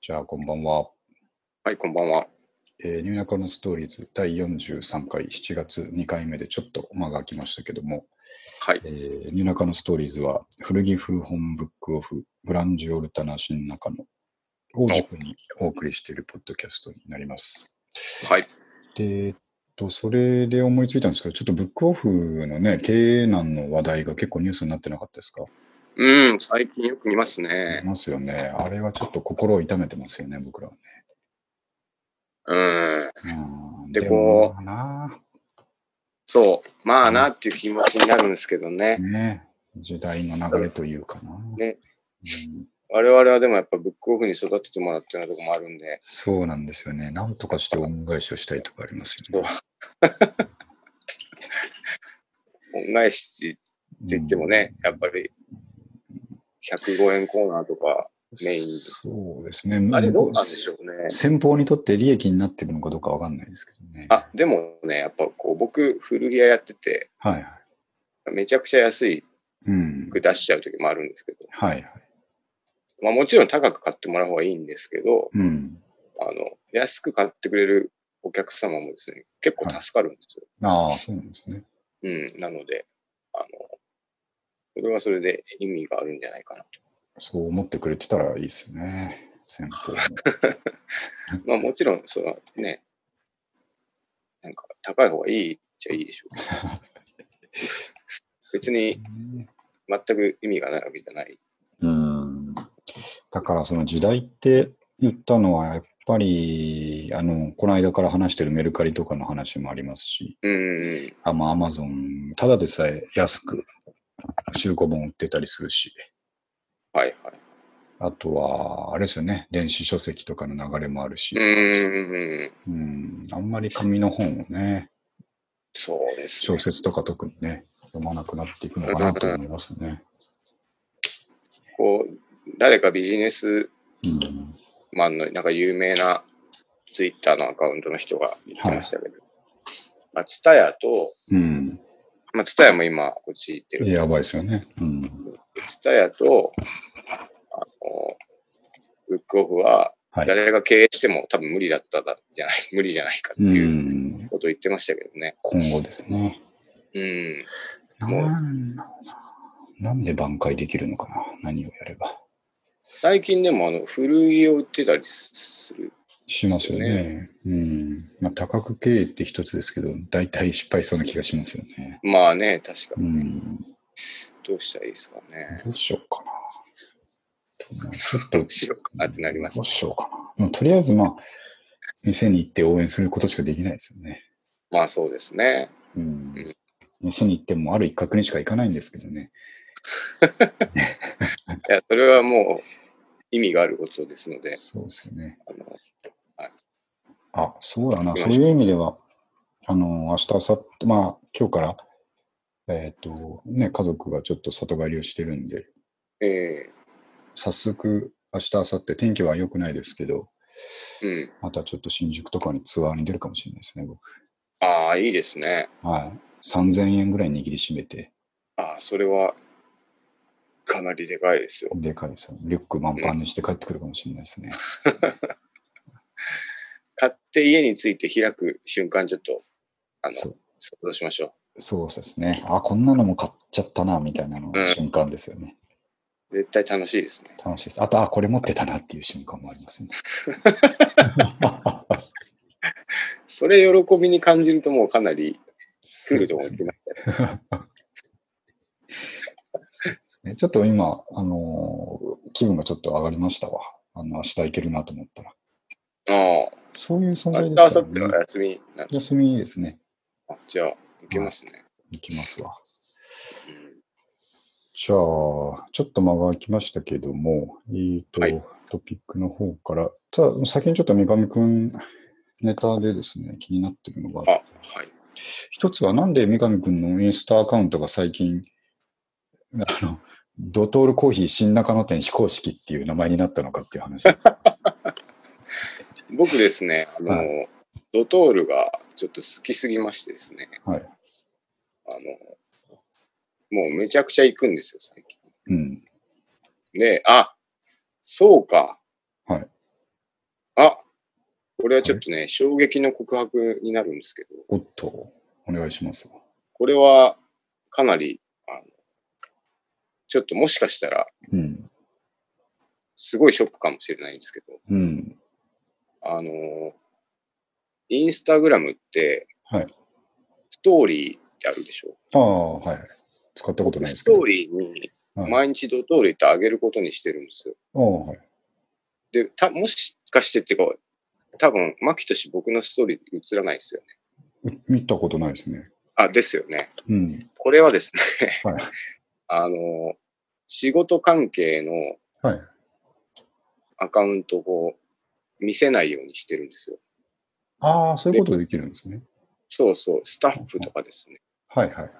じゃあ、こんばんは。はい、こんばんは。えー、ニューナカのストーリーズ第43回7月2回目でちょっと間が空きましたけども、はいえ。ー、ニューナカのストーリーズは古着古本ブックオフグランジオルタナ新中野を軸にお送りしているポッドキャストになります。はい。で、えっと、それで思いついたんですけど、ちょっとブックオフのね、経営難の話題が結構ニュースになってなかったですか？うん、最近よく見ますいね。ますよね。あれはちょっと心を痛めてますよね、僕らはね。うん。うんでこう、なそう。まあなっていう気持ちになるんですけどね。ね、時代の流れというかな。ねうん我々はでもやっぱブックオフに育ててもらってるようなとこもあるんで、そうなんですよね。なんとかして恩返しをしたいとかありますよね。恩返しって言ってもね、やっぱり105円コーナーとかメインで。そうですね。あれどうなんでしょうね。先方にとって利益になってるのかどうかわかんないですけどね。あ、でもね、やっぱこう僕古着屋やってて、はいはい。めちゃくちゃ安いうん。服出しちゃう時もあるんですけど、はいはい。まあもちろん高く買ってもらう方がいいんですけど、うん。あの、安く買ってくれるお客様もですね、結構助かるんですよ。ああ、そうなんですね。うん。なので、あの、それはそれで意味があるんじゃないかなと。そう思ってくれてたらいいですよね。先方も。まあもちろん、そのね、なんか高い方がいいっちゃいいでしょう。別に全く意味がないわけじゃない。うん。だからその時代って言ったのはやっぱり、あの、この間から話してるメルカリとかの話もありますし、うんうん。あまあ、アマゾン、ただでさえ安く中古本売ってたりするし、はいはい。あとは、あれですよね、電子書籍とかの流れもあるしう、ん。うん、あんまり紙の本をね、そうですね小。説とか特にね、読まなくなっていくのかなと思いますね。こう、誰かビジネスうん、マンのなんか有名なツイッターのアカウントの人が言ってましたけど、まあ、ツタヤと、うん、まあ、ツタヤも今、こっち行ってる。やばいですよね。うん、ツタヤと、あの、ブックオフは、はい。誰が経営しても多分無理だったじゃない、無理じゃないかってう、いうんことを言ってましたけどね。今後ですね。うん。なんなんで挽回できるのかな何をやれば。最近でも、あの、古着を売ってたりする。しますよね。うん。まあ、多角経営って一つですけど、大体失敗しそうな気がしますよね。まあね、確かうにね。ん。どうしたらいいですかね。どうしようかな。ちょっとどうしようかなってなりましどうしようかな。とりあえず、まあ、店に行って応援することしかできないですよね。た。まあそうですね。うん。店に行ってもある一角にしか行かないんですけどね。いや、それはもう意味があることですので、そうですよね。あの、あ、そうだな。そういう意味では、あの、明日、明後日、まあ、今日から、えっ、と、ね、家族がちょっと里帰りをしてるんで、え早速、明日、明後日、天気は良くないですけど、えうん。またちょっと新宿とかにツアーに出るかもしれないですね、僕。ああ、いいですね。はい。3000円ぐらい握りしめて、ああ、それはかなりでかいですよ。でかいですよ。リュック満帆にして帰ってくるかもしれないですね。買って家に着いて開く瞬間、ちょっと、あの、そう想像しましょそうですね。あ、こんなのも買っちゃったな、みたいなのうん瞬間ですよね。う。絶対楽しいですね。楽しいです。あと、あ、これ持ってたなっていう瞬間もありますね。それ喜びに感じるともうかなり来ると思うんですね。ね ちょっと今、あのー気分がちょっと上がりましたわ。あの、明日行けるなと思ったら。あそういう存あ、在ですね明後日は。休みなんです。休みですね。あじゃあ、行けますね。行きますわ。うんじゃあ、ちょっと間が空きましたけども、えーと、はいトピックの方から、ただ、先にちょっと三上くんネタでですね、気になってるのがあ、はい。一つはなんで三上くんのインスタアカウントが最近、あの、ドトールコーヒー新中野店非公式っていう名前になったのかっていう話です。僕ですね、あの、はドトールがちょっと好きすぎましてですね、はい。あの、もうめちゃくちゃ行くんですよ、最近。うん。で、あ、そうか。はい。これはちょっとね、衝撃の告白になるんですけど、おっと、お願いします。これはかなり、あのちょっともしかしたら、うん。すごいショックかもしれないんですけど、うん。あの、インスタグラムって、はいストーリーってあるでしょ？ああ、はい。使ったことないですけど。ストーリーにはい毎日ドトールってあげることにしてるんですよ。ああ、はい。で、た、もしかしてっていうか、多分、マキトシ僕のストーリー映らないですよね。う見たことないですね。あ、ですよね。うん。これはですね、はい あの、仕事関係のはい。アカウントを見せないようにしてるんですよ。ああ、そういうことできるんですね。そうそう、スタッフとかですね。はいはいはい。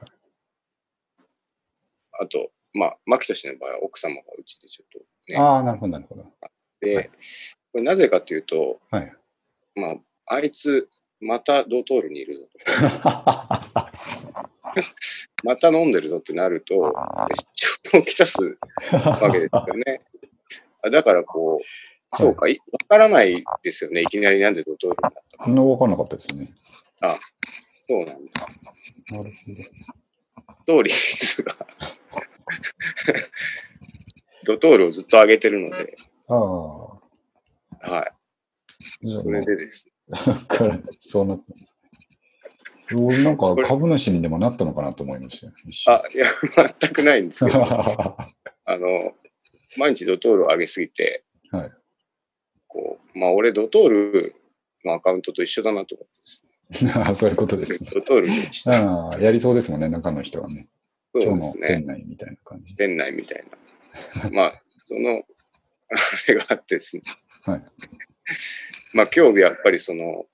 あと、まあ、マキトシの場合は奥様がうちでちょっとね。ああ、なるほど、なるほど。で、はいこれなぜかというと、はい。まあ、あいつ、またドトールにいるぞと。また飲んでるぞってなると、出張をきたすわけですよね。あ だからこう、そうか、いわからないですよね。いきなりなんでドトールになったか。そんな分かんなかったですね。そうなんです。なるストーリーズが ドトールをずっと上げてるので、ほど。ああ。はい。それでですそうなってます。俺なんか株主にでもなったのかなと思いましたあ、いや、全くないんですけど、あの、毎日ドトールを上げすぎて、はいこう、まあ俺ドトールのアカウントと一緒だなと思ってですね。あ あそういうことですね。ドトールにした。ああ、やりそうですもんね、中の人はね。今日のそうですね。店内みたいな感じで。店内みたいな。まあ、その、あれがあってですね。はい。まあ、今日やっぱりその、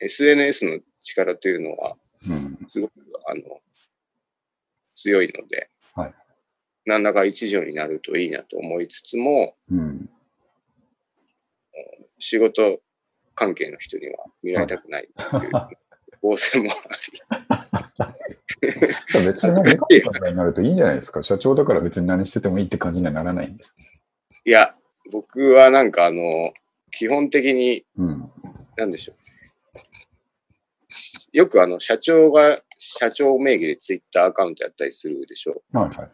SNS の力というのは、うん。すごく、あの、強いので、はい何らか一助になるといいなと思いつつも、うん。仕事関係の人には見られたくないっていう、防戦もあり。別にメカニカルになるといいんじゃないですか。社長だから別に何しててもいいって感じにはならないんです。いや、僕はなんかあの、基本的に、うん。なんでしょう。よくあの、社長が、社長名義でツイッターアカウントやったりするでしょはいはい。う。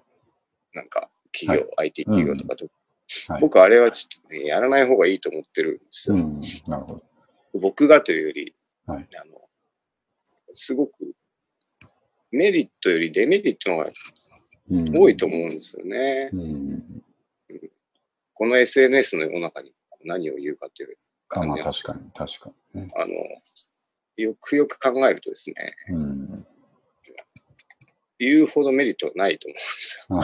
なんか、企業、IT 企業とかと。はい、僕あれはちょっとね、やらない方がいいと思ってるんですよ。うん。なるほど。僕がというより、はいあの、すごく、メリットよりデメリットの方がうん、多いと思うんですよね。うん。この SNS の世の中に何を言うかというあまあ感じなんです確かに、確かに、ね。あの、よくよく考えるとですね、うん。言うほどメリットはないと思うんですよ。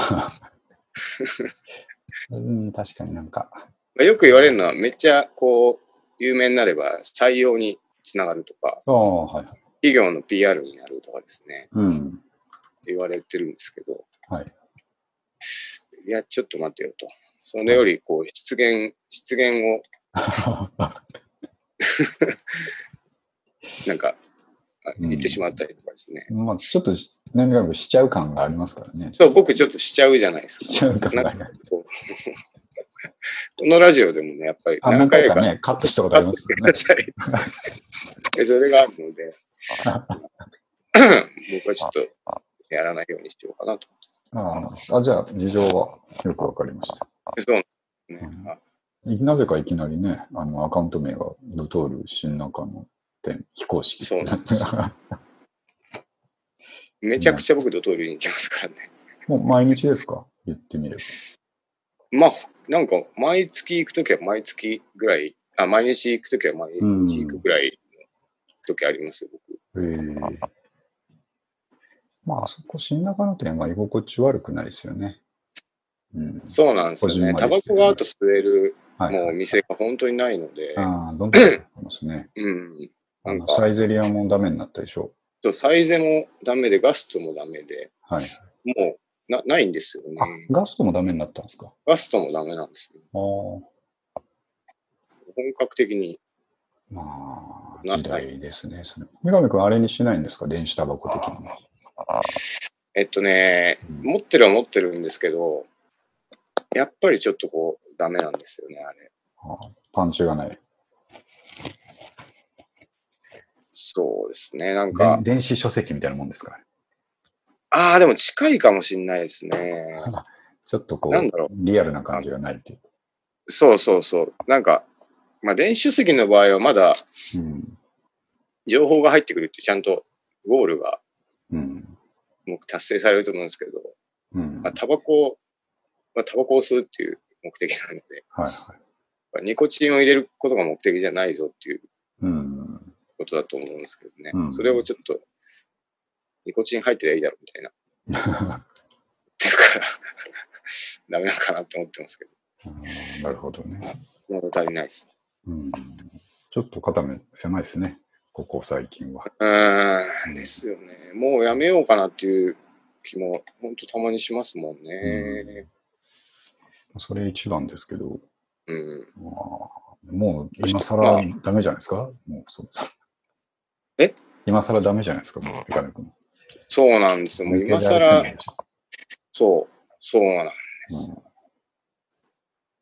うん、確かになんか。まあよく言われるのは、めっちゃこう、有名になれば採用につながるとか、はいはい。企業の PR になるとかですね、うん。言われてるんですけど、はい。いや、ちょっと待てよと。それより、こう、出現、出現を、なんか、言ってしまったりとかですね。まあ、ちょっとし、何かしちゃう感がありますからね。そう、僕ちょっとしちゃうじゃないですか。しちゃう感が このラジオでもね、やっぱりあ、何回かね、カットしたことありますくよださい。で それがあるので、僕はちょっとやらないようにしようかなと。あああ、じゃあ、事情はよくわかりました。そうね。うんなぜかいきなりね、あの、アカウント名がドトール新中野店非公式。そうなんめちゃくちゃ僕ドトールに行きますからね。もう毎日ですか？言ってみれば。まあ、なんか、毎月行くときは毎月ぐらい、あ、毎日行くときは毎日行くぐらいの時ありますよ、僕。へえまあ、あそこ新中野店は居心地悪くないですよね。うん。そうなんですよね。タバコがあと吸えるはい、もう店が本当にないので、ああ、どんどん出てますね。うん。なんかサイゼリアもダメになったでしょ。とサイゼもダメで、ガストもダメで、はい。もうなないんですよねあ。、ガストもダメになったんですか？ガストもダメなんですよ。ああ。本格的に。まあ、な時代ですね。それ三上君、あれにしないんですか？電子タバコ的に。えっとね、うん持ってるは持ってるんですけど、やっぱりちょっとこう、ダメなんですよね、あれ。ああパンチがない。そうですね。なんかで、電子書籍みたいなもんですかね。ああ、でも近いかもしれないですね。ちょっとこうなんだろう、リアルな感じがないっていう。そうそうそう。なんか、まあ、電子書籍の場合はまだうん。情報が入ってくるってちゃんとゴールがうん。もう達成されると思うんですけど、うん。まあ、タバコはタバコを吸うっていう目的なので、はいはい。ニコチンを入れることが目的じゃないぞっていううん。ことだと思うんですけどね。うんそれをちょっと、ニコチン入ってりゃいいだろうみたいな。っていうから、ダメなのかなって思ってますけど、うんなるほどね。物足りないです。うん。ちょっと肩身狭いですね。ここ最近は。うーん、ですよね。もうやめようかなっていう気も、本当たまにしますもんね。それ一番ですけど、うん。まあ、もう今更ダメじゃないですか？もうそうえ？今更ダメじゃないですかもう、ペカネ君。そうなんですよ。もう今更そう、そうなんです。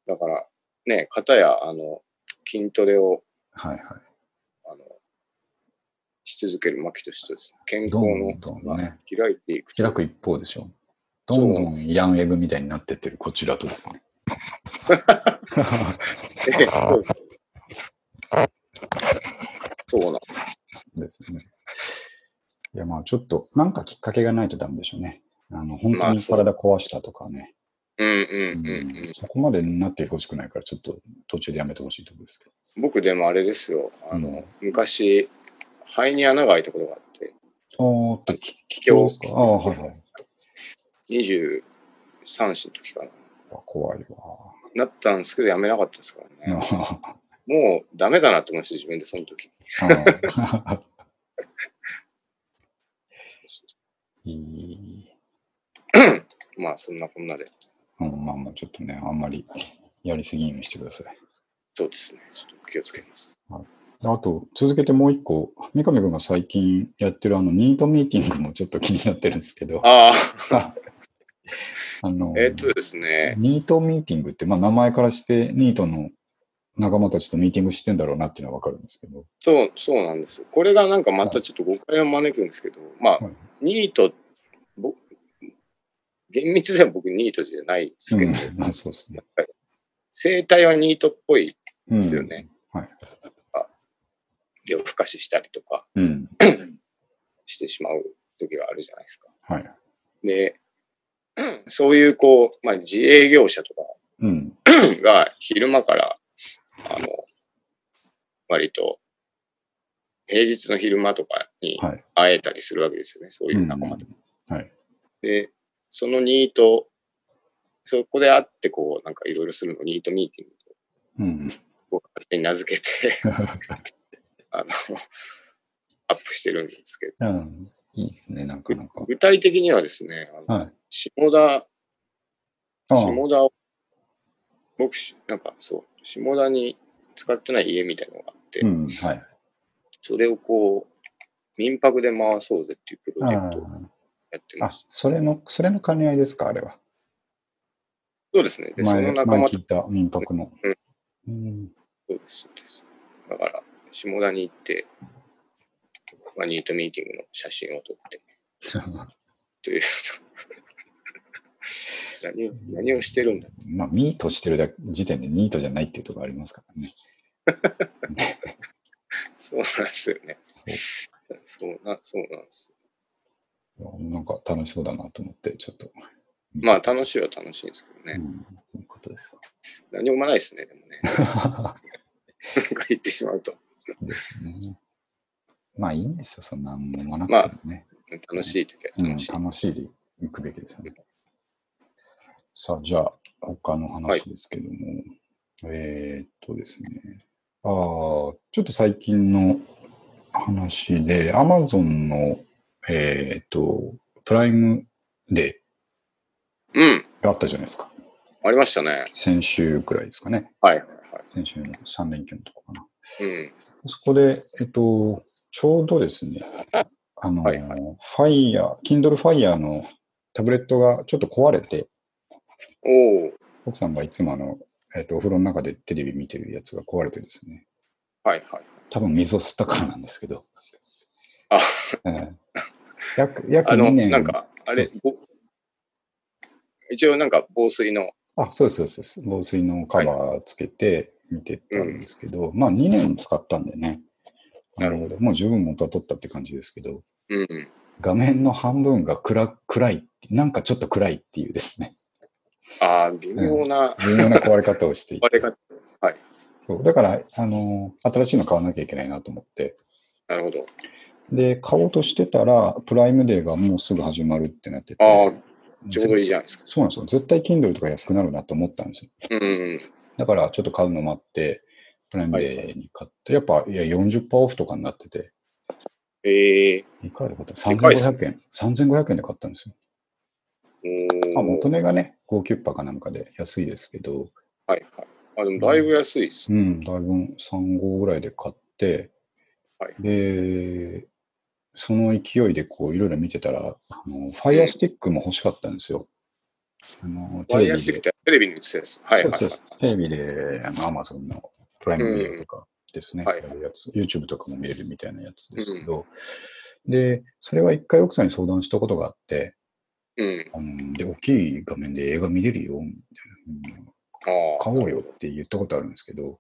だから、ね、方や、あの、筋トレを、はいはい。あの、し続ける牧としてですね、健康どのんどんね、開いていくと。開く一方でしょ。どんどんヤンエグみたいになってってるこちらとですね。えそうそうなんですね。いや、まあちょっと、なんかきっかけがないとダメでしょうね。あの、本当に体壊したとかね。うんうんうんうんうん。そこまでなってほしくないから、ちょっと途中でやめてほしいところですけど。僕でもあれですよ、あの、うん昔、肺に穴が開いたことがあって、ああ、気気境ですかああ、はいはい。23歳の時かな。あ怖いわ。なったんですけど、やめなかったですからね。あもうダメだなと思いました、自分でその時。まあ、そんなこんなで。うん、まあまあ、ちょっとね、あんまりやりすぎにしてください。そうですね。ちょっと気をつけます。あと、続けてもう一個、三上君が最近やってるあの、ニートミーティングもちょっと気になってるんですけど、あ あのあ、えっとですね。ニートミーティングって、まあ名前からしてニートの仲間たちとミーティングしてんだろうなっていうのはわかるんですけど、そう、そうなんです。これがなんかまたちょっと誤解を招くんですけど、まあはい、ニート、ぼ厳密では僕ニートじゃないですけど、うんまあそうですね。生態はニートっぽいうんですよね。はい。夜更かししたりとかうん。してしまう時があるじゃないですか。はい。で、そういうこう、まあ自営業者とかうん。が昼間から、あの、割と、平日の昼間とかにはい。会えたりするわけですよね、そういう仲間と。うんはい。で、そのニート、そこで会ってこう、なんかいろいろするのをニートミーティングとうん。僕勝手に名付けて、あの、アップしてるんですけど、うんいいですね、なんかなんか。具体的にはですね、あのはい。下田、下田を、僕、なんかそう、下田に使ってない家みたいなのがあって、うん。はい。それをこう、民泊で回そうぜっていうプロジェあクトをやってあ、あます。それの、それの兼ね合いですか、あれは。そうですね。で、そ前、の仲間と前聞いた民泊の。うん。そうです、そうです。だから、下田に行って、まあ、ニートミーティングの写真を撮って、という。何を、何をしてるんだ？まあ、ミートしてるだ時点でニートじゃないっていうところありますからね。そうなんですよね。そうな、そうなんです。なんか楽しそうだなと思って、ちょっと。まあ、楽しいは楽しいんですけどね。うん、いうことですよ。何もないですね、でもね。なんか言ってしまうと。ですね。まあいいんですよ、そんなんもなくてもね。楽しい時は楽しい。うん、楽しいで行くべきですよね。さあ、じゃあ、他の話ですけども。えーっとですね。ああ、ちょっと最近の話で、Amazon の、えーっと、プライムデうん。ーがあったじゃないですか。ありましたね。先週くらいですかね。はい。はい。先週の3連休のとこかな。うん。そこで、えっと、ちょうどですね、あの、はいは Fire、Kindle Fire のタブレットがちょっと壊れて、おお。奥さんがいつもあの、えっと、お風呂の中でテレビ見てるやつが壊れてですね、はいはい。多分水を吸ったからなんですけど、あ、うん約、約あの、2年。なんか、あれ一応なんか防水の、あ、そうです、そうです。防水のカバーつけて見てたんですけど、まあ2年使ったんでね。なるほど。もう十分元は取ったって感じですけど、うんうん。画面の半分が暗暗い、なんかちょっと暗いっていうですね、ああ、微妙な微妙な壊れ方をしていて。割れ方。はい。そう。だから、あの、新しいの買わなきゃいけないなと思って。なるほど。で、買おうとしてたら、プライムデーがもうすぐ始まるってなってて。ああ、ちょうどいいじゃないですか。そうなんですよ。絶対 Kindle とか安くなるなと思ったんですよ。うんうん。だから、ちょっと買うの待って、プライムデーに買って、やっぱ、いや、40%オフとかになってて、ええいくらで買った？でかいっす ?3500 円。3500円で買ったんですよ。あ、元値がね、5キュッパかなんかで安いですけど、はいはい。あ、でもだいぶ安いです。うん、だいぶ3号ぐらいで買って、はいで、その勢いでこういろいろ見てたら、あの、ファイアスティックも欲しかったんですよ。あの、テレビで。ヤースティックってテレビに映ってるやつ。はいはいはい。そうそうそうテレビで、あの、アマゾンのプライムビデオとかですね、うんはいやつ、YouTube とかも見れるみたいなやつですけど、で、それは一回奥さんに相談したことがあって、うん。あので、大きい画面で映画見れるよ、みたいな。うんああ。買おうよって言ったことあるんですけど、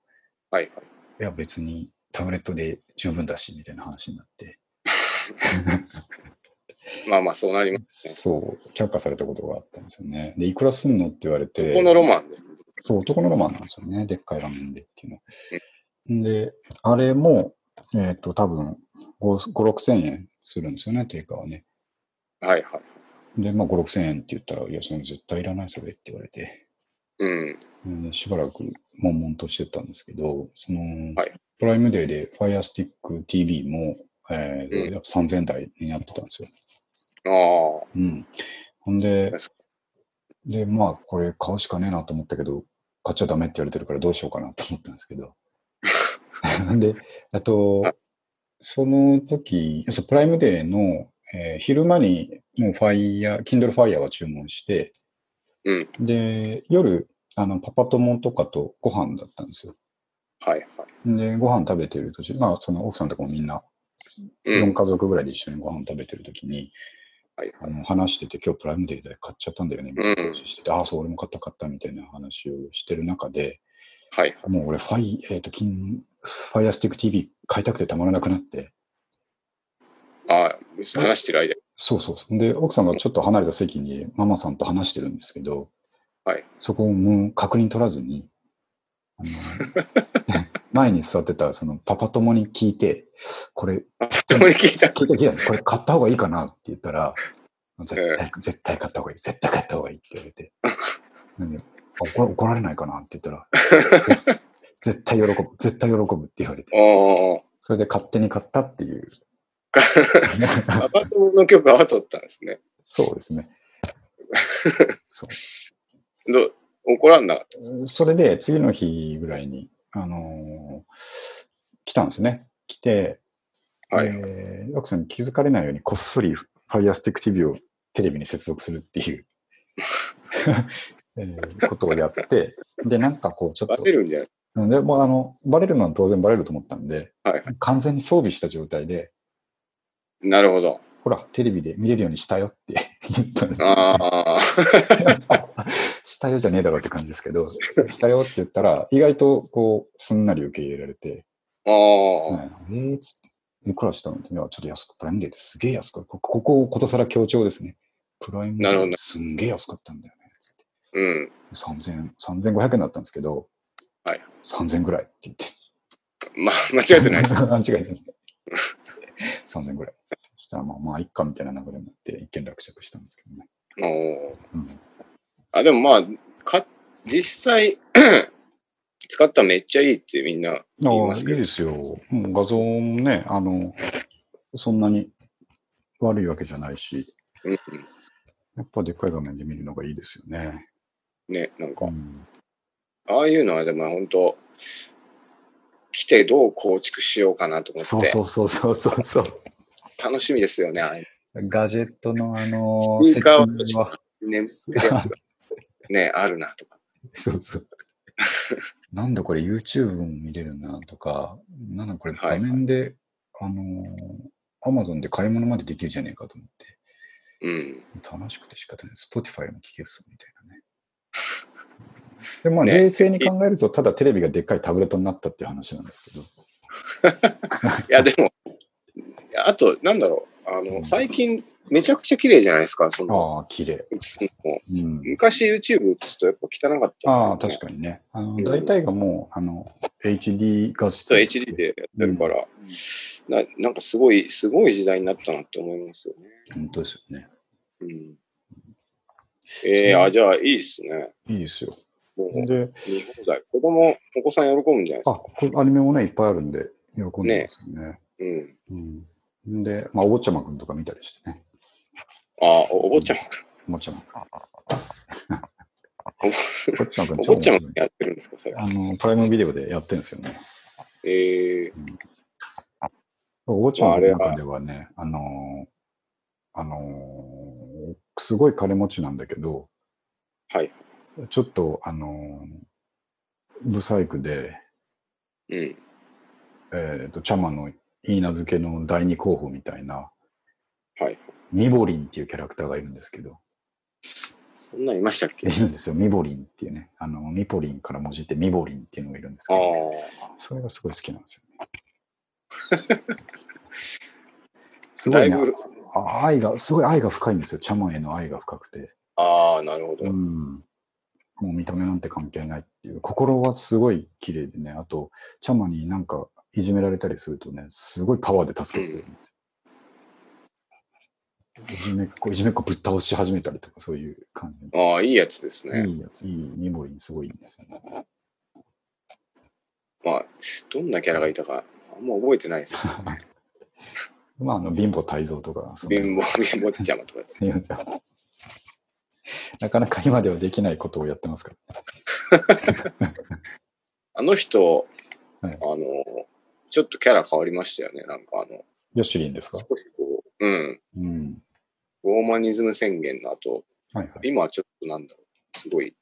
はいはい。いや別にタブレットで十分だし、みたいな話になって、まあまあ、そうなりますね。そう、却下されたことがあったんですよね。で、いくらすんのって言われて、このロマンです。そう、男のロマンなんですよね。でっかい画面でっていうの。で、あれも、えっ、と、多分5、5、6千円するんですよね、定価はね。はいはい。で、まあ、5、6千円って言ったら、いや、それ絶対いらない、それって言われて、うん。でしばらく悶々としてたんですけど、その、はいプライムデーで Fire Stick TV も、えーうんやっぱ3000円台になってたんですよ。ああ。うん。ほんで確、で、まあ、これ買うしかねえなと思ったけど、買っちゃダメって言われてるからどうしようかなと思ったんですけど。で、あとはい、その時、そうプライムデーの、えー昼間にもう Fire、Kindle Fire は注文して、うん。で、夜、あの、パパ友とかとご飯だったんですよ。はいはい。で、ご飯食べてる途中、まあ、その奥さんとかもみんな、4うん。家族ぐらいで一緒にご飯食べてる時に、はいあの話してて、今日プライムデーで買っちゃったんだよね、みたいな話してて、ああ、そう、俺も買った買ったみたいな話をしてる中で、はい。もう俺、ファイ、えっ、と、キン、ファイアスティック TV 買いたくてたまらなくなって、ああ、話してる間に。そうそうそう。で、奥さんがちょっと離れた席にママさんと話してるんですけど、はい。そこをもう確認取らずに、あの前に座ってたそのパパ友に聞いて、これ、あ、たまに聞いた。聞いた聞いた、これ買った方がいいかなって言ったら、絶対、絶対買った方がいい、絶対買った方がいいって言われて、怒ら怒られないかなって言ったら、絶絶対喜ぶ、絶対喜ぶって言われて、あそれで勝手に買ったっていう。あ。パパ友の許可は取ったんですね。そうですね。そどう怒らんなかったです。うそれで次の日ぐらいに、あのー来たんですよね。来て、はい。えー奥さんに気づかれないようにこっそり Firestick TV をテレビに接続するっていう、えーことをやって、で、なんかこう、ちょっバと、レるんじゃないうんでもうあの、バレるのは当然バレると思ったんで、はい完全に装備した状態で、なるほど。ほら、テレビで見れるようにしたよって言ったんですよ。ああ。したよじゃねえだろうって感じですけど、したよって言ったら、意外とこう、すんなり受け入れられて、ああ。はいえー、つって、いくらしたのいや、ちょっと安く、プライムデーってすげえ安く、こここことさら強調ですね。プライムデーってすんげえ安かったんだよね。つってうん。3000、3500円だったんですけど、はい。3000ぐらいって言って。まあ、間違えてないです。間違えてない。3000ぐらい。たら、まあ、まあ、いっかみたいな流れになって、一件落着したんですけどね。おーうん、あ、でもまあ、か実際、使ったらめっちゃいいってみんな言いますけど。いいですよ。もう画像もね、あの、そんなに悪いわけじゃないし、うんうんやっぱでっかい画面で見るのがいいですよね。ね、なんか、うん、ああいうのはでも本当、来てどう構築しようかなと思って、そうそうそうそうそうそう。楽しみですよね、ああいうガジェットのあのの。スピーカーはセッティングは眠ってるやつが、ね、あるなとか。そうそう。なんだこれ YouTube も見れるなとか、なんだこれ画はい面で、あのアマゾンで買い物までできるじゃねえかと思って。うん。楽しくて仕方ない。Spotify も聴けるぞ、みたいなね。でまあ、ね冷静に考えると、ただテレビがでっかいタブレットになったっていう話なんですけど。いや、でも、あと、なんだろう。あの、うん最近、めちゃくちゃ綺麗じゃないですか、その、ああ、綺麗。うん。昔 YouTube 映すとやっぱ汚かったですよ、ね。ああ、確かにね。あの、ん大体がもう、あの、HD 画質。そう HD でやってるから、ななんかすごい、すごい時代になったなって思いますよね。本当ですよね。うん。えー、あ、じゃあいいっすね。いいですよ。もうで、見放題。子供、お子さん喜ぶんじゃないですあ、か。これアニメもね、いっぱいあるんで、喜んでますよね。うん。うん。で、まあ、お坊ちゃまくんとか見たりしてね。あ、おお坊ちゃまくん。お坊ちゃまくん。お坊ちゃまくんお坊ちゃまくんやってるんですか、それ。あの、プライムビデオでやってるんですよね。えー、お坊ちゃまの中ではね、あのー、あのー、すごい金持ちなんだけど、はい。ちょっと、あのー、ブサイクで、うん。えっ、と、チャマの言い名付けの第二候補みたいな、はい。ミボリンっていうキャラクターがいるんですけど、そんなんいましたっけ？いるんですよ、ミボリンっていうね、あの、ミポリンから文字ってミボリンっていうのがいるんですけあど、あ。それがすごい好きなんですよね。すごいねだいぶ、あ愛が、すごい愛が深いんですよ。チャマンへの愛が深くて。ああ、なるほど。うん。もう見た目なんて関係ないっていう。心はすごい綺麗でね。あと、チャマになんかいじめられたりするとね、すごいパワーで助けてくれるんですよ。いじめっ子、いじめっ子ぶっ倒し始めたりとか、そういう感じああ、いいやつですで。ね。いいやつ、いい、ミボリンすごいいいんですよね。まあ、どんなキャラがいたか、あんま覚えてないですよ。まあ、あの、貧乏泰造とか、貧乏、貧乏ちゃまとかですね。なかなか今ではできないことをやってますから。あの人、はいあの、ちょっとキャラ変わりましたよね。なんかあの、ヨシリンですか？少しこう、うん、うん。ローマニズム宣言の後、はいはい。今はちょっとなんだろう、すごい、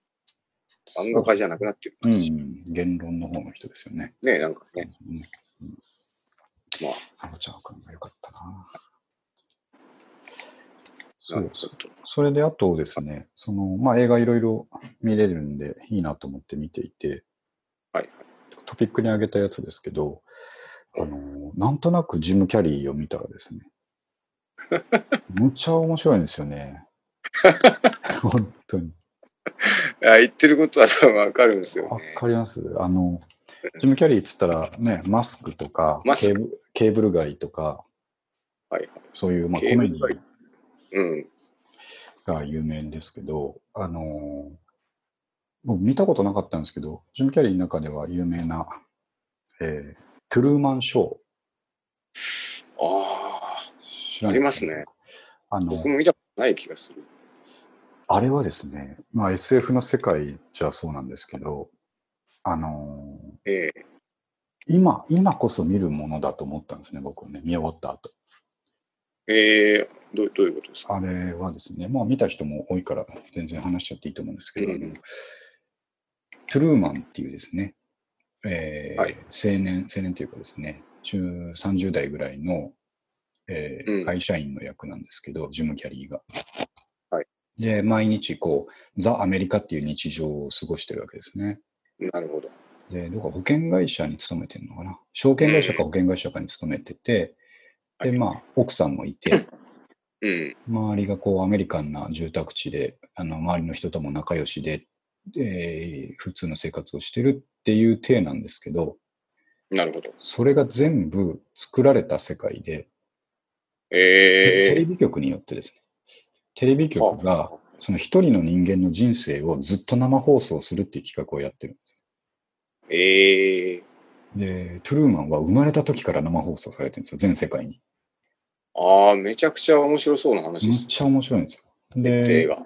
漫画家じゃなくなってるう感じ。ん。言論の方の人ですよね。ねなんかね。うん。まあのちゃんくんがよかったな。あ、そうそれであとですね、その、まあ映画いろいろ見れるんでいいなと思って見ていて、はい。トピックに挙げたやつですけど、あの、なんとなくジム・キャリーを見たらですね、むちゃ面白いんですよね。本当に。いや言ってることは多分わかるんですよわね。かりますあの、ジム・キャリーっつったらね、マスクとか、ケーブケーブル街とか、はい。そういう、まあ、ケコメディ。が有名ですけど、あのー僕見たことなかったんですけど、ジム・キャリーの中では有名な、えートゥルーマン・ショー。ああ、ありますね。あの僕、も見たことない気がする。あれはですね、まあ SF の世界じゃそうなんですけど、あのーええ今、今こそ見るものだと思ったんですね、僕はね、見終わった後。ええどうどういうことですか？あれはですね、まあ見た人も多いから全然話しちゃっていいと思うんですけど、うんトゥルーマンっていうですね、えーはい青年、青年というかですね、中30代ぐらいの、えーうん会社員の役なんですけど、ジム・キャリーが。はいで、毎日こう、ザ・アメリカっていう日常を過ごしてるわけですね。なるほど。で、どこか保険会社に勤めてるのかな？証券会社か保険会社かに勤めてて、で、はいまあ、奥さんもいて、うん。周りがこうアメリカンな住宅地で、あの周りの人とも仲良しで、えー普通の生活をしてるっていう体なんですけど、なるほど。それが全部作られた世界で、ええテレビ局によってですね、テレビ局がその一人の人間の人生をずっと生放送するっていう企画をやってるんです。ええで、トゥルーマンは生まれた時から生放送されてるんですよ、全世界に。ああ、めちゃくちゃ面白そうな話です。めっちゃ面白いんですよ。映で、画。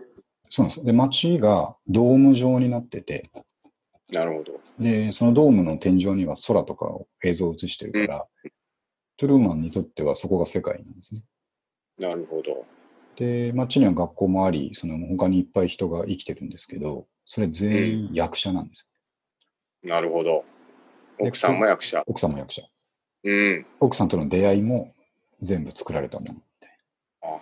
そうなんです。で、街がドーム状になってて、なるほど。で、そのドームの天井には空とかを映像を映してるから、トゥルーマンにとってはそこが世界なんですね。なるほど。で、街には学校もあり、その他にいっぱい人が生きてるんですけど、それ全員役者なんです。なるほど。奥さんも役者。奥さんも役者。うん。奥さんとの出会いも全部作られたものあ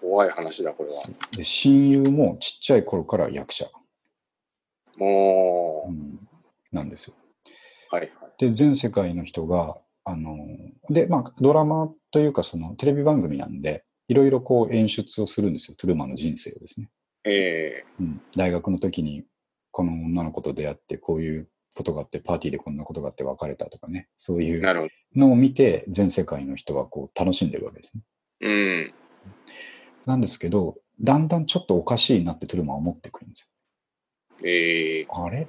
怖い話だ、これは。で親友もちっちゃい頃から役者、もうんなんですよ。う、はいはい。で、全世界の人が、あの、で、まあ、ドラマというか、そのテレビ番組なんで、いろいろこう演出をするんですよ、トゥルーマンの人生をですね。えうん、大学の時に、この女の子と出会って、こういうことがあって、パーティーでこんなことがあって別れたとかね、そういえう。のを見て、全世界の人はこう楽しんでるわけですね。うん。なんですけど、だんだんちょっとおかしいなってトゥルーマンは思ってくるんですええよ。あれ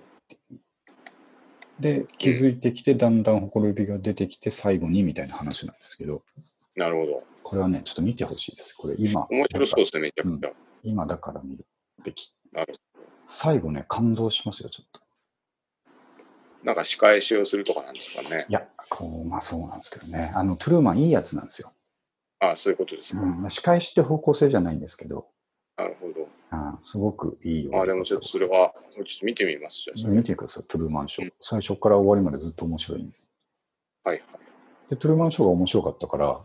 で、気づいてきて、だんだんほころびが出てきて、最後にみたいな話なんですけど、なるほど。これはね、ちょっと見てほしいです。これ今、面白そうですね、めちゃくちゃ。今だから見るべき。なる最後ね、感動しますよ、ちょっと。なんか仕返しをするとかなんですかね。いや、こう、まあそうなんですけどね。あの、トゥルーマンいいやつなんですよ。あそういうことですか。うん、まあ仕返しって方向性じゃないんですけど、なるほすごくいいよ。あでもちょっとそれは、ちょっと見てみます、じゃあそれ。見てください、トゥルーマンショーうん。最初から終わりまでずっと面白いんで。はいはい。で、トゥルーマンショーが面白かったから、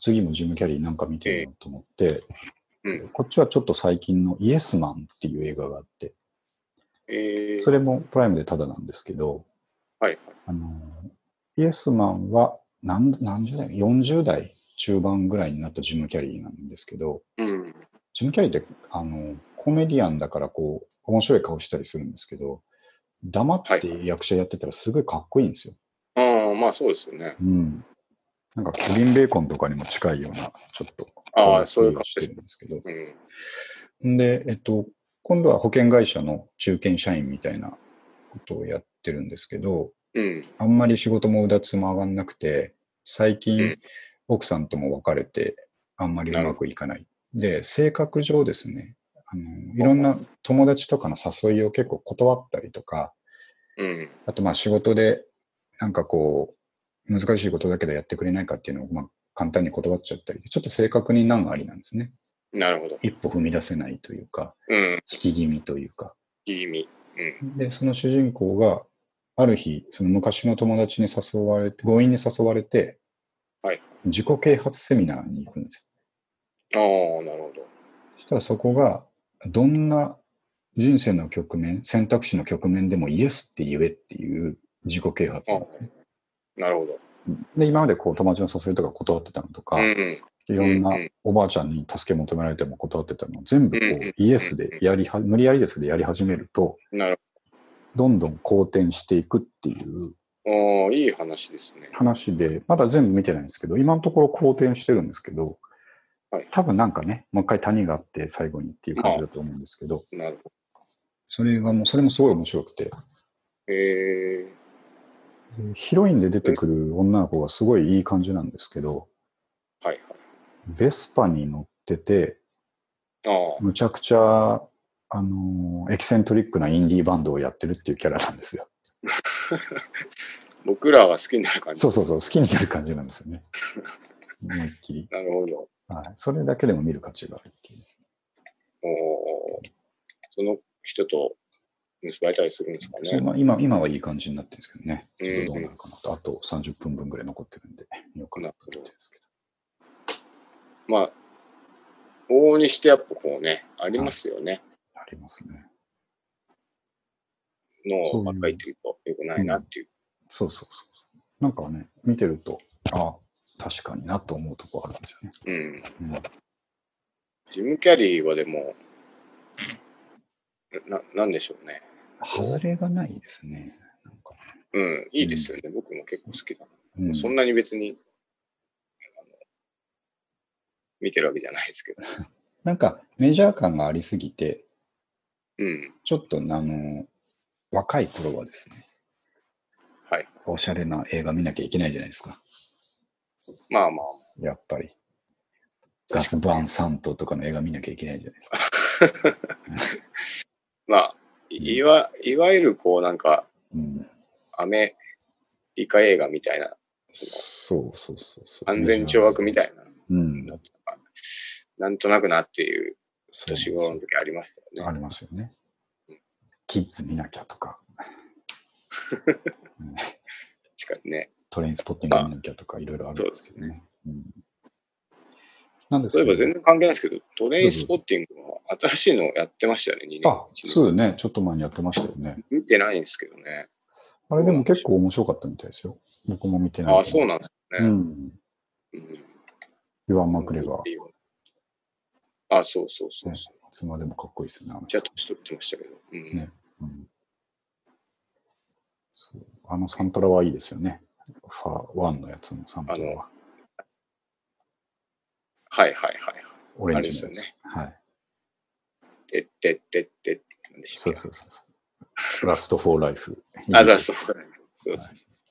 次もジム・キャリーなんか見てみようと思って、うん。こっちはちょっと最近のイエスマンっていう映画があって、えー、それもプライムでタダなんですけど、はいはい。あの、イエスマンは何何十代 ?40 代中盤ぐらいになったジム・キャリーなんですけど、うん。ジム・キャリーってあのコメディアンだからこう面白い顔したりするんですけど、黙って役者やってたらすごいかっこいいんですよ。ああ、まあそうですよね。うん。なんかケビン・ベーコンとかにも近いような、ちょっとああ、そういう感しじですてるんですけど。うん。んで、えっと、今度は保険会社の中堅社員みたいなことをやってるんですけど、うん。あんまり仕事もうだつも上がんなくて、最う近ん奥さんとも別れて、あんまりうまくいかない。で、性格上ですね、あのいろんな友達とかの誘いを結構断ったりとか、うん。あとまあ仕事でなんかこう、難しいことだけどやってくれないかっていうのをまあ簡単に断っちゃったりで、ちょっと性格に難ありなんですね。なるほど。一歩踏み出せないというか、うん。引き気味というか。いい意味。うん。で、その主人公が、ある日、その昔の友達に誘われて、強引に誘われて、はい自己啓発セミナーに行くんですよ。ああ、なるほど。そしたらそこが、どんな人生の局面、選択肢の局面でもイエスって言えっていう自己啓発なんですね。なるほど。で、今までこう友達の誘いとか断ってたのとか、うん。いろんなうんうんおばあちゃんに助け求められても断ってたのを全部こうイエスでやりは、無理やりですけどやり始めると、なるどんどん好転していくっていう。ああ、いい話ですね。話で、まだ全部見てないんですけど、今のところ好転してるんですけどはい、多分なんかね、もう一回谷があって最後にっていう感じだと思うんですけど、なるほど。それがもう、それもすごい面白くて、えでヒロインで出てくる女の子がすごいいい感じなんですけど、ー、はいベスパに乗ってて、はい。あむちゃくちゃ、あのーエキセントリックなインディーバンドをやってるっていうキャラなんですよ。あ、僕らが好きになる感じ。そうそうそう、好きになる感じなんですよね。思いっきり。なるほど。はい。それだけでも見る価値があるっていうですね。おーその人と結ばれたりするんですかね。まあ、今今はいい感じになってるんですけどね。うんちょっとどうなるかなと。あと30分分ぐらい残ってるんで、見ようかなと思ってるんですけど。まあ、往々にしてやっぱこうね、ありますよね。ありますね。脳ばっかり言ってるとよくないなっていう。そうそうそうそう。なんかね、見てると、あ確かになと思うとこあるんですよね。うん。うん、ジム・キャリーはでも、な、なんでしょうね。外れがないですね。なんか、うん、いいですよね。僕も結構好きだ。うん、そんなに別に、あの見てるわけじゃないですけど。なんかメジャー感がありすぎて、うん。ちょっとあの、若い頃はですね、はい。おしゃれな映画見なきゃいけないじゃないですか。まあまあ。やっぱり。ガスバーン・サントとかの映画見なきゃいけないじゃないですか。まあ、いいわ、いわゆるこうなんか、うん、アメリカ映画みたいな、そそうそうそうそう。の安全懲悪みたいなうん。なんとなくなっていう年頃の時ありましたよね。ありますよね。キッズ見なきゃとか、う ん確かにね。トレインスポッティング見なきゃとかいろいろあるんですよね。うんなんですそういえば全然関係ないですけど、トレインスポッティングは新しいのやってましたよね、2年。あ、そうね。ちょっと前にやってましたよね。見てないんですけどね。あれでも結構面白かったみたいですよ。僕も見てない。ああ、そうなんですね。うん。うん。イワン・マクレガー。いあ、そうそうそうそう。つまでもかっこいいですよね。じゃあ、年取ってましたけど。うん。ねうんそうあのサントラはいいですよね。ファーワンのやつのサントラは。はいはいはい。オレンジのやつ。はい。てってってってって、なんでしょそうそうそうそう。ラスト・フォー・ライフ。あ、そうそう。そうそうそ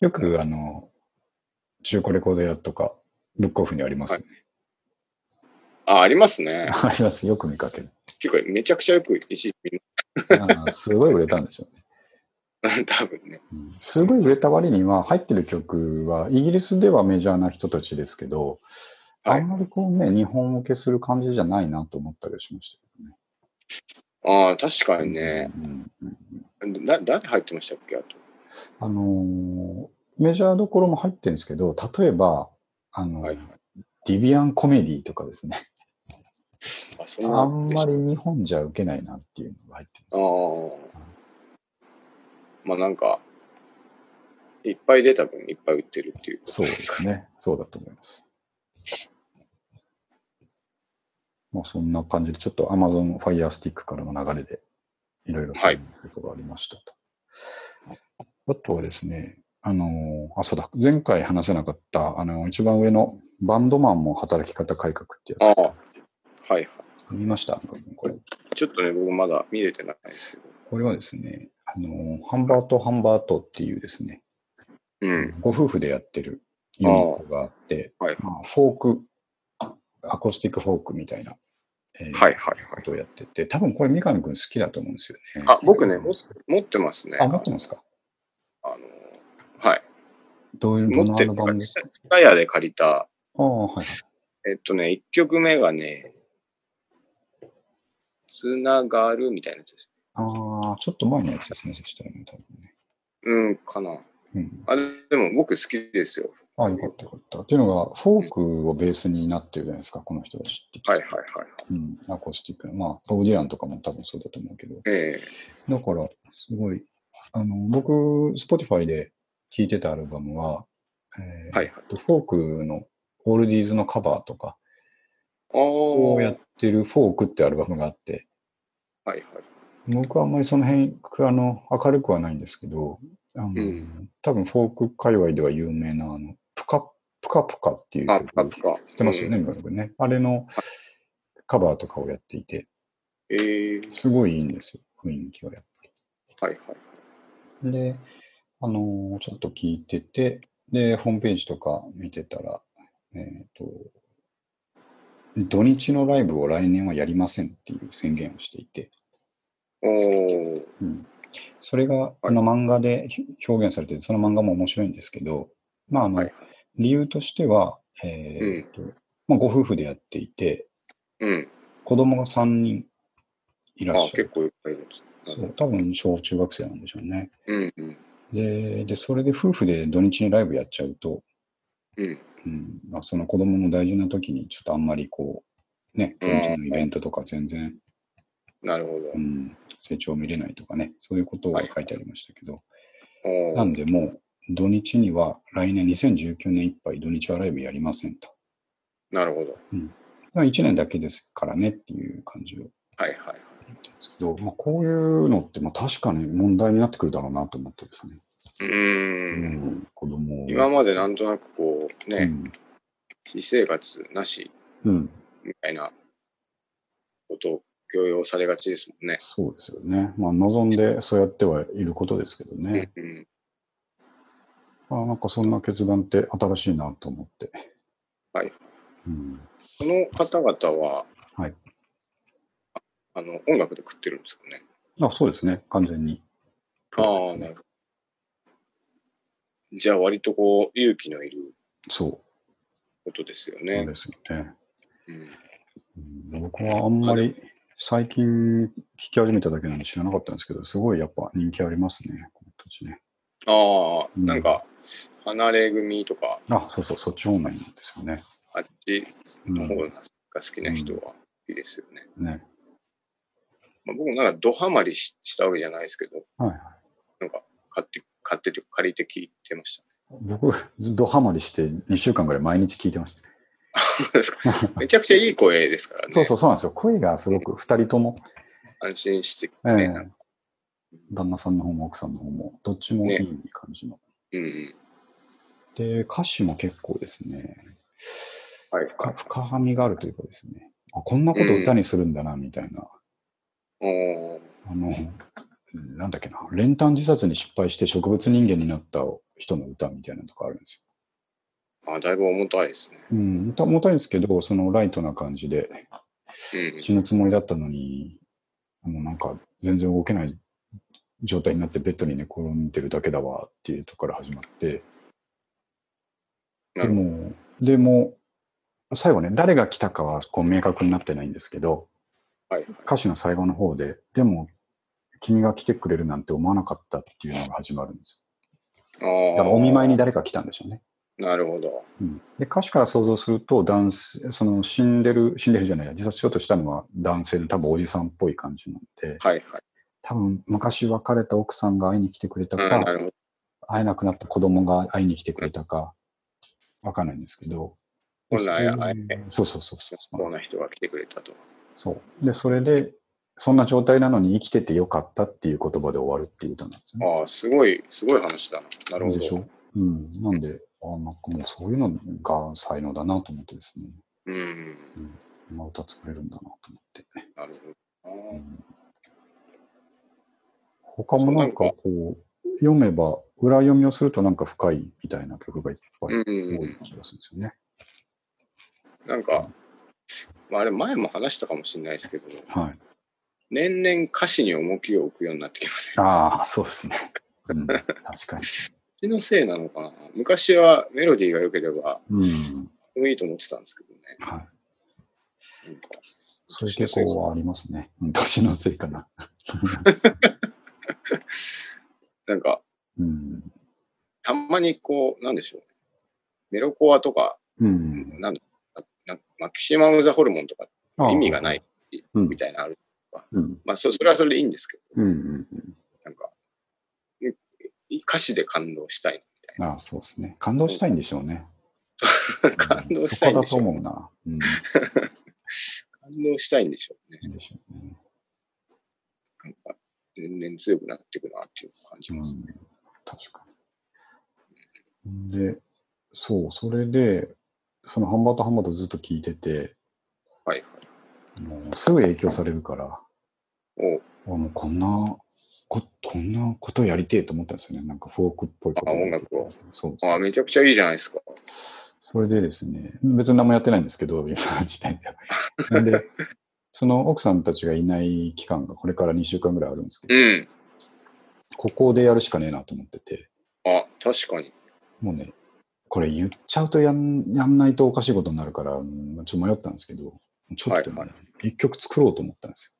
よく、あの、中古レコード屋とか、ブックオフにありますよね。う。あ、ありますね。あります。よく見かける。っていうか、めちゃくちゃよく一時すごい売れたんでしょうね。多分ね。うんすごい売れた割には、入ってる曲は、イギリスではメジャーな人たちですけど、はいあんまりこうね、日本向けする感じじゃないなと思ったりしましたけどね。ああ、確かにね。うんうんだ誰入ってましたっけあと？あのーメジャーどころも入ってるんですけど、例えば、あの、はいディビアンコメディとかですね。あ、そんなあんまり日本じゃ受けないなっていうのが入ってあます。あ。まあなんか、いっぱい出た分いっぱい売ってるっていうことそうでですかね。すね。そうだと思います。まあそんな感じで、ちょっと Amazon Fire Stick からの流れで、いろいろそういうことがありましたと。あとはですね、あのーあ、そうだ、前回話せなかった、あの、一番上のバンドマンも働き方改革ってやつですはいは見ました？これ。い。ちょっとね、僕まだ見れてないですけど。これはですね、あの、ハンバート・ハンバートっていうですね、うん。ご夫婦でやってるユニットがあって、はいまあ、フォーク、アコースティックフォークみたいな、えーはいはいはい。ことをやってて、多分これ三上君好きだと思うんですよね。あ、僕ね、も持ってますね。あ、持ってますか？あの、はい。どういう、持ってるかツタヤで借りた、ああ、はい。えっとね、1曲目がね、つながるみたいなやつです。ああ、ちょっと前のやつですね、そしたらね、多分ね。うん、かな。うん。あでも僕好きですよ。あよかったよかった。っていうのが、フォークをベースになってるじゃないですか、この人たちって。はいはいはい。うん、アコースティックな。まあ、ボブ・ディランとかも多分そうだと思うけど。えだから、すごい、あの、僕、Spotify で聴いてたアルバムは、えーはいはいとフォークのオールディーズのカバーとかをやってるフォークってアルバムがあって、はいはい。僕はあんまりその辺、あの、明るくはないんですけど、あの、うん多分フォーク界隈では有名な、あの、プカプカプカっていうあ、曲。知ってますよね、今のこれね。あれのカバーとかをやっていて、ええすごいいいんですよ、雰囲気がやっぱはいはい。り。で、あのーちょっと聞いてて、で、ホームページとか見てたら、えっ、と、土日のライブを来年はやりませんっていう宣言をしていて、うん、それがあの漫画で表現されてて、その漫画も面白いんですけど、まあ、あの、はい理由としては、えっ、と、まあ、ご夫婦でやっていて、うん。子供が3人いらっあ、しゃる結。構いっぱい。そう、多分小中学生なんでしょうね。うんうん。で、で、それで夫婦で土日にライブやっちゃうと、うん。うんまあ、その子供の大事な時にちょっとあんまりこう、ね、土日のイベントとか全然、なるほどう。ん、成長見れないとかね、そういうことが書いてありましたけど、おーなんでもう土日には来年2019年いっぱい土日はライブやりませんと。なるほど。まあ、1年だけですからねっていう感じをはいはい。ですけど、まあ、こういうのってまあ確かに問題になってくるだろうなと思ってですね。うー。うんん、子供を。今までなんとなくこう、ね、うん私生活なしうん、みたいなことを強要されがちですもんね。そうですよね。まあ、望んでそうやってはいることですけどね。うん。まあ、なんかそんな決断って新しいなと思って。はい。うん、この方々は、はい。あの、音楽で食ってるんですかね？あそうですね。完全に。ああ、なるほど。じゃあ割とこう、勇気のいるそう。ことですよそうね。ですよね。うん。うん僕はあんまり最近聞き始めただけなんで知らなかったんですけど、すごいやっぱ人気ありますね。この土地ね。ああ、うんなんか、離れ組とか、あ、そうそう、そっち方面なんですよね。あっちうんの方が好きな人はいいですよね。ね。まあ、僕もなんかドハマりししたわけじゃないですけど、はいはい。なんか買って、買ってというか借りて聞いてました。僕、ドハマりして2週間ぐらい毎日聞いてました。そうですか めちゃくちゃいい声ですからね。そうそうそうなんですよ。声がすごく2人とも、安心してえね。え旦那さんの方も奥さんの方も、どっちもいい感じの。うんうん。で、歌詞も結構ですね、はい。深深みがあるというかですね、あこんなこと歌にするんだな、みたいな。あの、なんだっけな、練炭自殺に失敗して植物人間になった人の歌みたいなのとかあるんですあ、だいぶ重たいですね。よ。うん、歌重たいんですけど、そのライトな感じで、うん死ぬつもりだったのに、もうなんか全然動けない状態になってベッドに寝転んでるだけだわっていうところから始まって、で。も、でも、最後ね、誰が来たかはこう明確になってないんですけど、はい。歌詞の最後の方で、でも、君が来てくれるなんて思わなかったっていうのが始まるんですあよ。だあからお見舞いに誰か来たんでしょうね。なるほど。うん、で歌詞から想像すると男性、その死んでる、死んでるじゃないや、自殺しようとしたのは男性の多分おじさんっぽい感じなんで、はいはい。多分昔別れた奥さんが会いに来てくれたか、るほど。会えなくなった子供が会いに来てくれたか、わかんないんですけど、本来そう会えそうそうそうそう。こんな人が来てくれたと。そう。で、それで、そんな状態なのに生きててよかったっていう言葉で終わるっていう歌なんですよね。ああ、すごい、すごい話だな。なるほど。でしょ？うん。なんで、あなんかもうそういうのが才能だなと思ってですね。うん。こんな歌作れるんだなと思って。なるほどな。うん他もなんかこう、読めば、裏読みをするとなんか深いみたいな曲がいっぱいうん多うんい気がするんですよね。なんか、まあ、あれ前も話したかもしれないですけど、はい。年々歌詞に重きを置くようになってきません？ああ、そうですね。うん、確かに。気のせいなのかな。昔はメロディーが良ければ、うん。でもいいと思ってたんですけどね。はい。そういう傾向はありますね。うん年のせいかな。なんか、うん。たまにこう、なんでしょう。メロコアとか、うん。なんだなマキシマム・ザ・ホルモンとか意味がないうんみたいなのある。うん。まあそ、それはそれでいいんですけど、うん。うん。なん歌詞で感動したいみたいああ、そうですね。感動したいんでしょうね。な。感動したいんでしょう。そこだと思うな。うん。感動したいんでしょうね。でしょうね。なんか、年々強くなっていくなっていう感じうんますね。。確かに。で、そう、それで、そのハンバートハンバートずっと聞いてて、はいはい。もうすぐ影響されるから、おあもうこんなこ、こんなことやりてえと思ったんですよね。なんかフォークっぽいことあ音楽をそうあめちゃくちゃいいじゃないですか。それでですね、別に何もやってないんですけど、今の時点では。なんで、その奥さんたちがいない期間がこれから2週間ぐらいあるんですけど、うん。ここでやるしかねえなと思ってて、あ、確かに。もうね、これ言っちゃうとやんやんないとおかしいことになるから、うんちょっと迷ったんですけど、ちょっとね、はいは一曲作ろうと思ったんです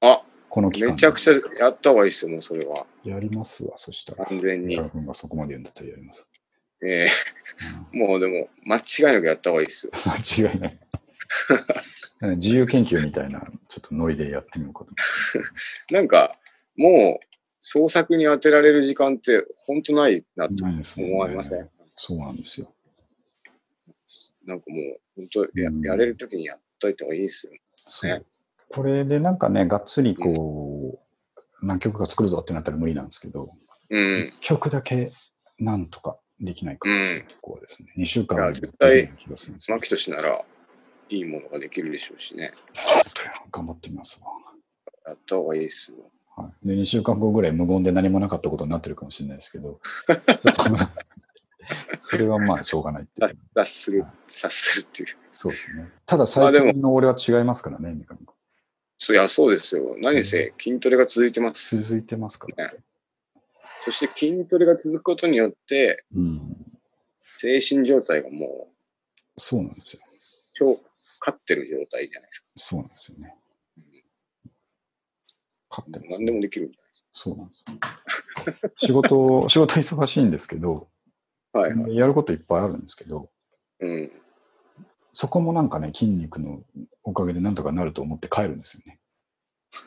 あ、よ。この期間めちゃくちゃやった方がいいですよ、もうそれは。やりますわ、そしたら。完全に村。君がそこまで言うんだったらやります。ええうんもうでも、間違いなくやった方がいいですよ。間違いない。自由研究みたいな、ちょっとノリでやってみようかと。なんか、もう、創作に当てられる時間って、本当ないなとないですね思いません？そうなんですよ。なんかもう、本当やうんやれるときにやっといた方がいいですよ。そう。これでなんかね、がっつりこう、何曲か作るぞってなったら無理なんですけど、うん。一曲だけなんとかできないかなっていうところはですね、2週間いやで絶対牧俊なら、いいものができるでしょうしね。ちょっとや頑張ってみますわ。やった方がいいですよ。はい、で2週間後ぐらい無言で何もなかったことになってるかもしれないですけど、それはまあしょうがないっていう。察する、察するっていう。そうですね。ただ最近の俺は違いますからね、三上君。そういや、そうですよ。何せ筋トレが続いてます。続いてますからね。そして筋トレが続くことによって、うん。精神状態がもう、そうなんですよ。超勝ってる状態じゃないですか。そうなんですよね。勝ってます、何でもできるんじゃないですそうなんですよ。仕事、仕事忙しいんですけど、は いはい。やることいっぱいあるんですけど、うん。そこもなんかね、筋肉のおかげでなんとかなると思って帰るんですよね。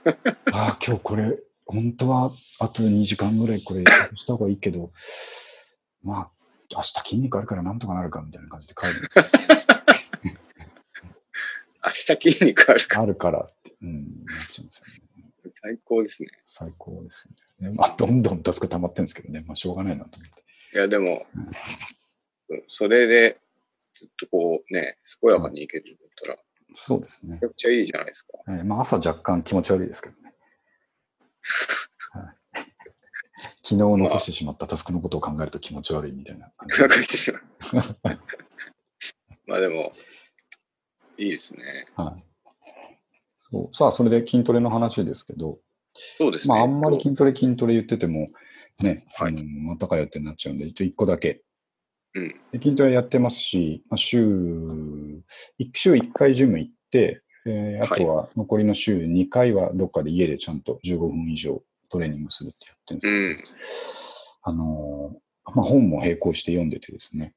ああ、今日これ、本当はあと2時間ぐらいこれした方がいいけど、まあ、明日筋肉あるからなんとかなるかみたいな感じで帰るんですよ。明日筋肉あるからあるからって、うん、なっちゃうんですよね。最高ですね。最高ですよね。まあ、どんどんタスク溜まってるんですけどね、まあ、しょうがないなと思って。いや、でも、それでずっとこうね、健やかにいけるんだったら、そうですねめち。ゃくちゃいいじゃないですか。えーまあ、朝若干気持ち悪いですけどね。はい、昨日残してしまったタスクのことを考えると気持ち悪いみたいな感じなんかしてしまう。まあでも、いいですね。はい。そうさあ、それで筋トレの話ですけど、そうですね。まあ、あんまり筋トレ、筋トレ言ってても、ね、はいあのまたかよってなっちゃうんで、一応1個だけ。うん。で筋トレやってますし、まあ、週、一週1回ジム行って、えーあとは残りの週2回はどっかで家でちゃんと15分以上トレーニングするってやってるんですうけど、ん。あのーまあ、本も並行して読んでてですね、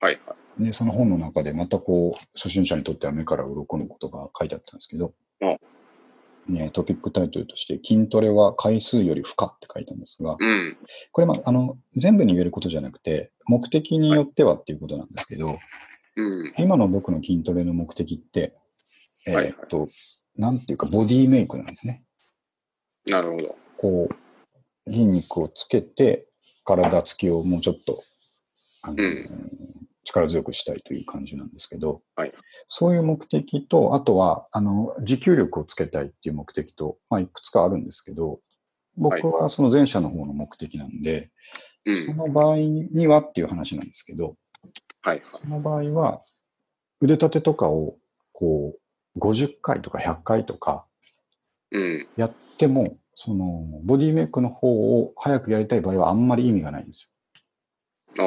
はいはい。で、その本の中でまたこう、初心者にとっては目から鱗のことが書いてあったんですけど、あね、トピックタイトルとして、筋トレは回数より負荷って書いたんですが、うん。これ、まあ、あの、全部に言えることじゃなくて、目的によってはっていうことなんですけど、うん。今の僕の筋トレの目的って、えはいーっと、なんていうか、ボディメイクなんですね。なるほど。こう、筋肉をつけて、体つきをもうちょっと、あのうん力強くしたいという感じなんですけど、はいそういう目的と、あとは、あの、持久力をつけたいっていう目的と、まあ、いくつかあるんですけど、僕はその前者の方の目的なんで、うん。その場合にはっていう話なんですけど、はいはい。その場合は、腕立てとかを、こう、50回とか100回とかうん。やっても、その、ボディメイクの方を早くやりたい場合はあんまり意味がないんですよ。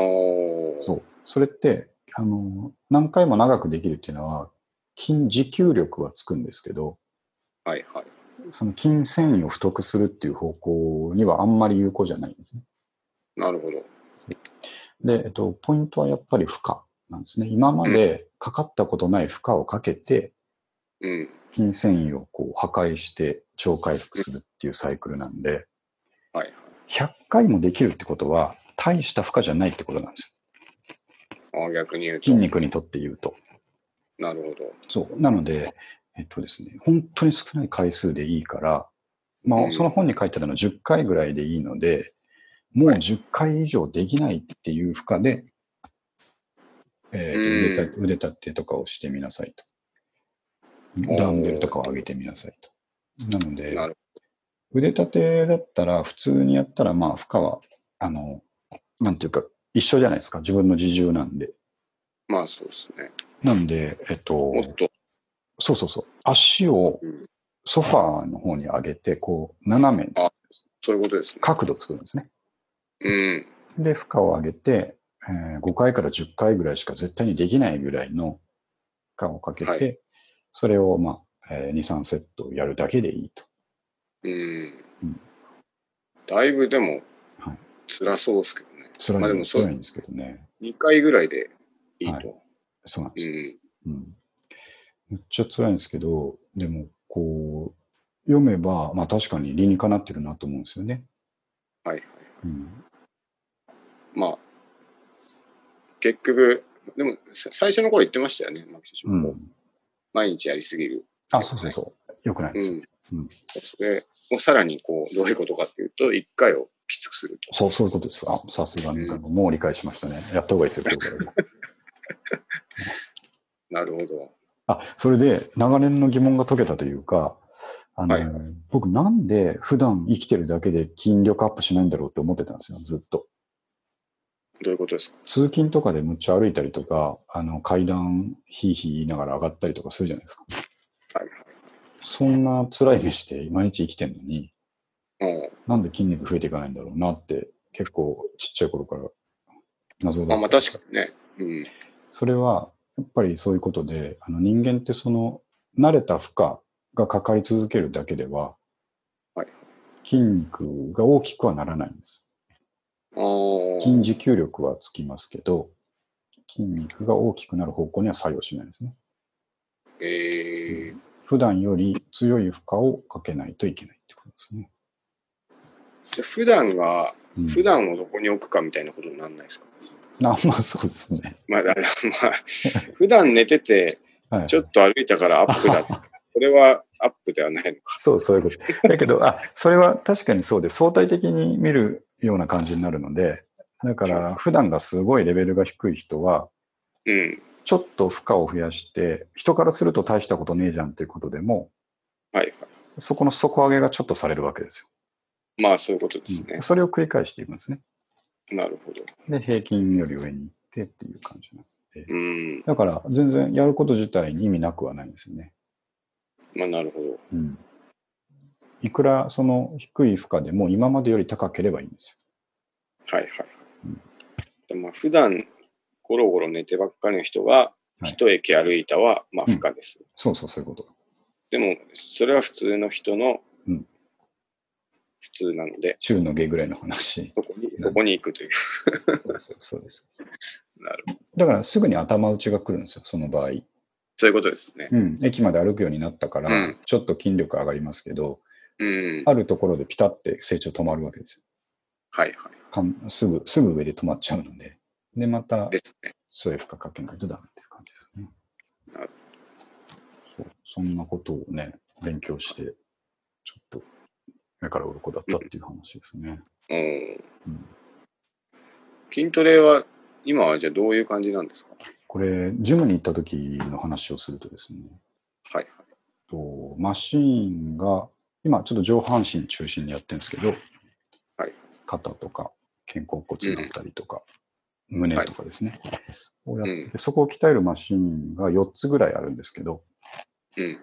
そう。それって、あの、何回も長くできるっていうのは、筋持久力はつくんですけど、はいはい。その筋繊維を太くするっていう方向にはあんまり有効じゃないんですね。なるほど。で、えっと、ポイントはやっぱり負荷なんですね。今までかかったことない負荷をかけて、うん。筋繊維をこう破壊して超回復するっていうサイクルなんで、はいはい。100回もできるってことは、大した負荷じゃないってことなんですあー逆に言うよ。と。筋肉にとって言うと。なるほど。そう。なので、えっとですね、本当に少ない回数でいいから、まあ、うんその本に書いてあるのは10回ぐらいでいいので、もうはい10回以上できないっていう負荷で、えーと腕立腕立てとかをしてみなさいと。ダンベルとかを上げてみなさいと。なので、腕立てだったら、普通にやったら、まあ、負荷は、あの、なんていうか、一緒じゃないですか。自分の自重なんで。まあそうですね。なんで、えっと、もっと。そうそうそう。足をうんソファーの方に上げて、こう、斜めにそういうことですね。角度作るんですね。うん。で、負荷を上げて、えー5回から10回ぐらいしか絶対にできないぐらいの負荷をかけて、はいそれを、まあ、えー2、3セットやるだけでいいと。うんうん。だいぶでもはい、辛そうですけどね。辛い,、まあでもそう辛いんですけどね。2回ぐらいでいいはと。そうなんですよ。うん。うん。めっちゃ辛いんですけど、でも、こう、読めば、まあ確かに理にかなってるなと思うんですよね。はいはい。うん。まあ、結局、でもさ最初の頃言ってましたよね、マキシうも。ん。毎日やりすぎる。あ、そうそうそう。よくないですよ。うん。うんそれをさらにこう、どういうことかっていうと、1回をきつくすると。そう、そういうことです。あ、さすがに、うんもう理解しましたね。やった方がいいですよ。なるほど。あ、それで長年の疑問が解けたというか、あの、はい僕なんで普段生きてるだけで筋力アップしないんだろうって思ってたんですよ、ずっと。どういうことですか？通勤とかでむっちゃ歩いたりとか、あの階段ひいひい言いながら上がったりとかするじゃないですか。はいそんな辛い目して毎日生きてるのに、はい。なんで筋肉増えていかないんだろうなって結構ちっちゃい頃から謎だったんです確かにね。うん。それは、やっぱりそういうことで、あの人間ってその、慣れた負荷がかかり続けるだけでは、はい筋肉が大きくはならないんです。筋持久力はつきますけど、筋肉が大きくなる方向には作用しないですね。えー、普段より強い負荷をかけないといけないってことですね。じゃあ普段が、うん、普段をどこに置くかみたいなことにならないですか、あまあそうですね。まあ、だ まあ、普段寝てて、はい、ちょっと歩いたからアップだっつって、これはアップではないのか。そう、そういうこと。だけど、あ、それは確かにそうで、相対的に見るような感じになるので、だから、普段がすごいレベルが低い人は、うん。ちょっと負荷を増やして、人からすると大したことねえじゃんっていうことでも、はいはい。そこの底上げがちょっとされるわけですよ。まあ、そういうことですねうん。それを繰り返していくんですね。なるほど。で、平均より上に行ってっていう感じなんで。うん。だから、全然やること自体に意味なくはないんですよね。まあ、なるほど。うん。いくらその低い負荷でも今までより高ければいいんですはいはいはいうん。でまあ、普段、ゴロゴロ寝てばっかりの人が、はい一駅歩いたは、まあ、負荷です。よ。そうそう、そういうこと。でも、それは普通の人のうん普通なので、中の下ぐらいの話。そこに、そこに行くという。そうです。なるほど。だからすぐに頭打ちが来るんですよ、その場合。そういうことですね。うん。駅まで歩くようになったから、うんちょっと筋力上がりますけど、うん。あるところでピタって成長止まるわけですよ。はいはかんすぐ、すぐ上で止まっちゃうので。で、またい。、ですね。そういう負荷かけないとダメっていう感じですねなる。そう、そんなことをね、勉強して、ちょっと、目から鱗だったっていう話ですね。うん。うん。筋トレは、今はじゃあどういう感じなんですか？これ、ジムに行った時の話をするとですね、はいとマシーンが、今ちょっと上半身中心にやってるんですけど、はい。肩とか肩甲骨だったりとか、胸とかですね、をやって、うそこを鍛えるマシーンが4つぐらいあるんですけど、うん。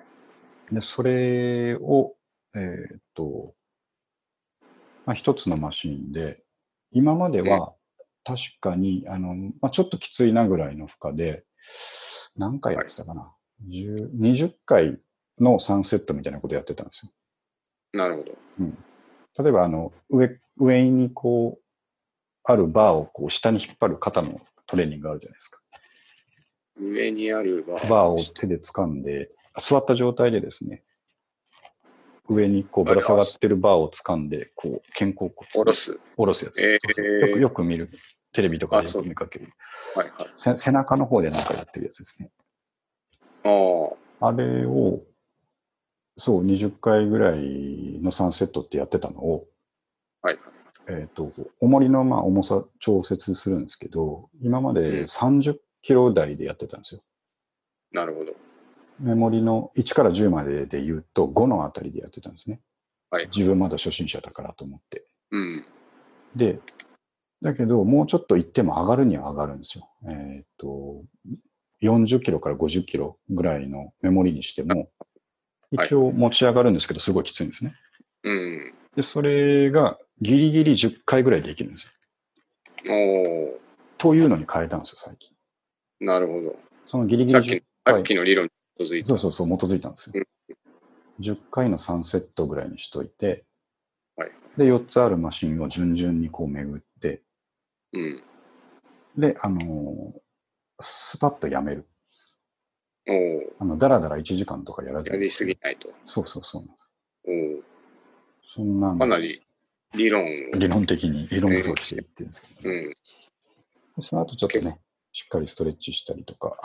でそれを、えーっと、まあ、一つのマシーンで、今までは確かに、あの、まあ、ちょっときついなぐらいの負荷で、何回やってたかな、10 20回の3セットみたいなことやってたんですよ。なるほど。例えば、あの、上、上にこう、あるバーをこう下に引っ張る肩のトレーニングがあるじゃないですか。上にあるバー。バーを手で掴んで、座った状態でですね、上にこうぶら下がってるバーを掴んで、こう、肩甲骨下ろす。下ろすやつ。えーよくよく見る。テレビとかでよく見かける。はいはい。せ背中の方でなんかやってるやつですね。ああ。あれを、そう、20回ぐらいの3セットってやってたのを、はいはい。えっ、と、重りのまあ重さ調節するんですけど、今まうんで30キロ台でやってたんですよ。なるほど。メモリの1から10までで言うと5のあたりでやってたんですね。はい自分まだ初心者だからと思って。うん。で、だけど、もうちょっと行っても上がるには上がるんですよ。えっ、と、40キロから50キロぐらいのメモリにしても、はい一応持ち上がるんですけど、すごいきついんですね。うん。で、それがギリギリ10回ぐらいできるんですよ。おというのに変えたんですよ、最近。ーなるほど。そのギリギリ10さっき、さ回っ。きの理論に基づいて。そうそうそう、基づいたんですよ。10回の3セットぐらいにしといて、はいで、4つあるマシンを順々にこう巡って、うん。で、あのースパッとやめる。おーあの、だらだら1時間とかやらずに。やりすぎないと。そうそうそうなん。おーそんなのかなり理論を。理論的に、理論武装していってるんですけど、うん。でその後ちょっとね、しっかりストレッチしたりとか、